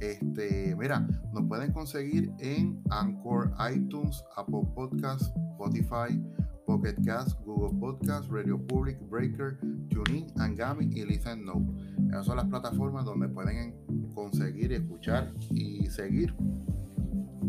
Speaker 2: Este, mira, nos pueden conseguir en Anchor, iTunes, Apple Podcasts, Spotify, Pocket Cast, Google Podcast, Radio Public, Breaker, TuneIn, Angami y Listen Note. Esas son las plataformas donde pueden conseguir, escuchar y seguir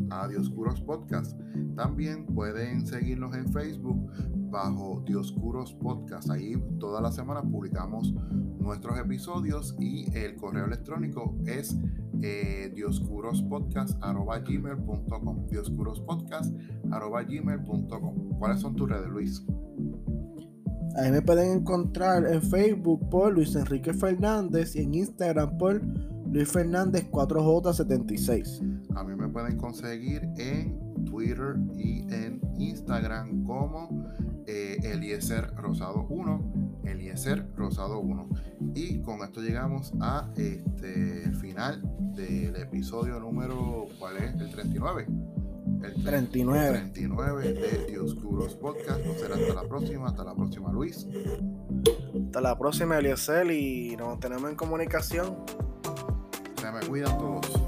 Speaker 2: a Dioscuros Podcast. También pueden seguirnos en Facebook bajo Dioscuros Podcast. Ahí toda la semana publicamos nuestros episodios y el correo electrónico es eh, dioscurospodcast.gmail.com dioscurospodcast.gmail.com ¿Cuáles son tus redes, Luis?
Speaker 1: Ahí me pueden encontrar en Facebook por Luis Enrique Fernández y en Instagram por Luis Fernández 4J76.
Speaker 2: A mí me pueden conseguir en Twitter y en Instagram como eh, Eliezer Rosado 1, Eliezer Rosado 1. Y con esto llegamos a este final del episodio número, ¿cuál es? El 39.
Speaker 1: El 39.
Speaker 2: 39 de Dioscuros Podcast. No será hasta la próxima. Hasta la próxima, Luis.
Speaker 1: Hasta la próxima, Eliezer. Y nos tenemos en comunicación.
Speaker 2: Me cuidan todos.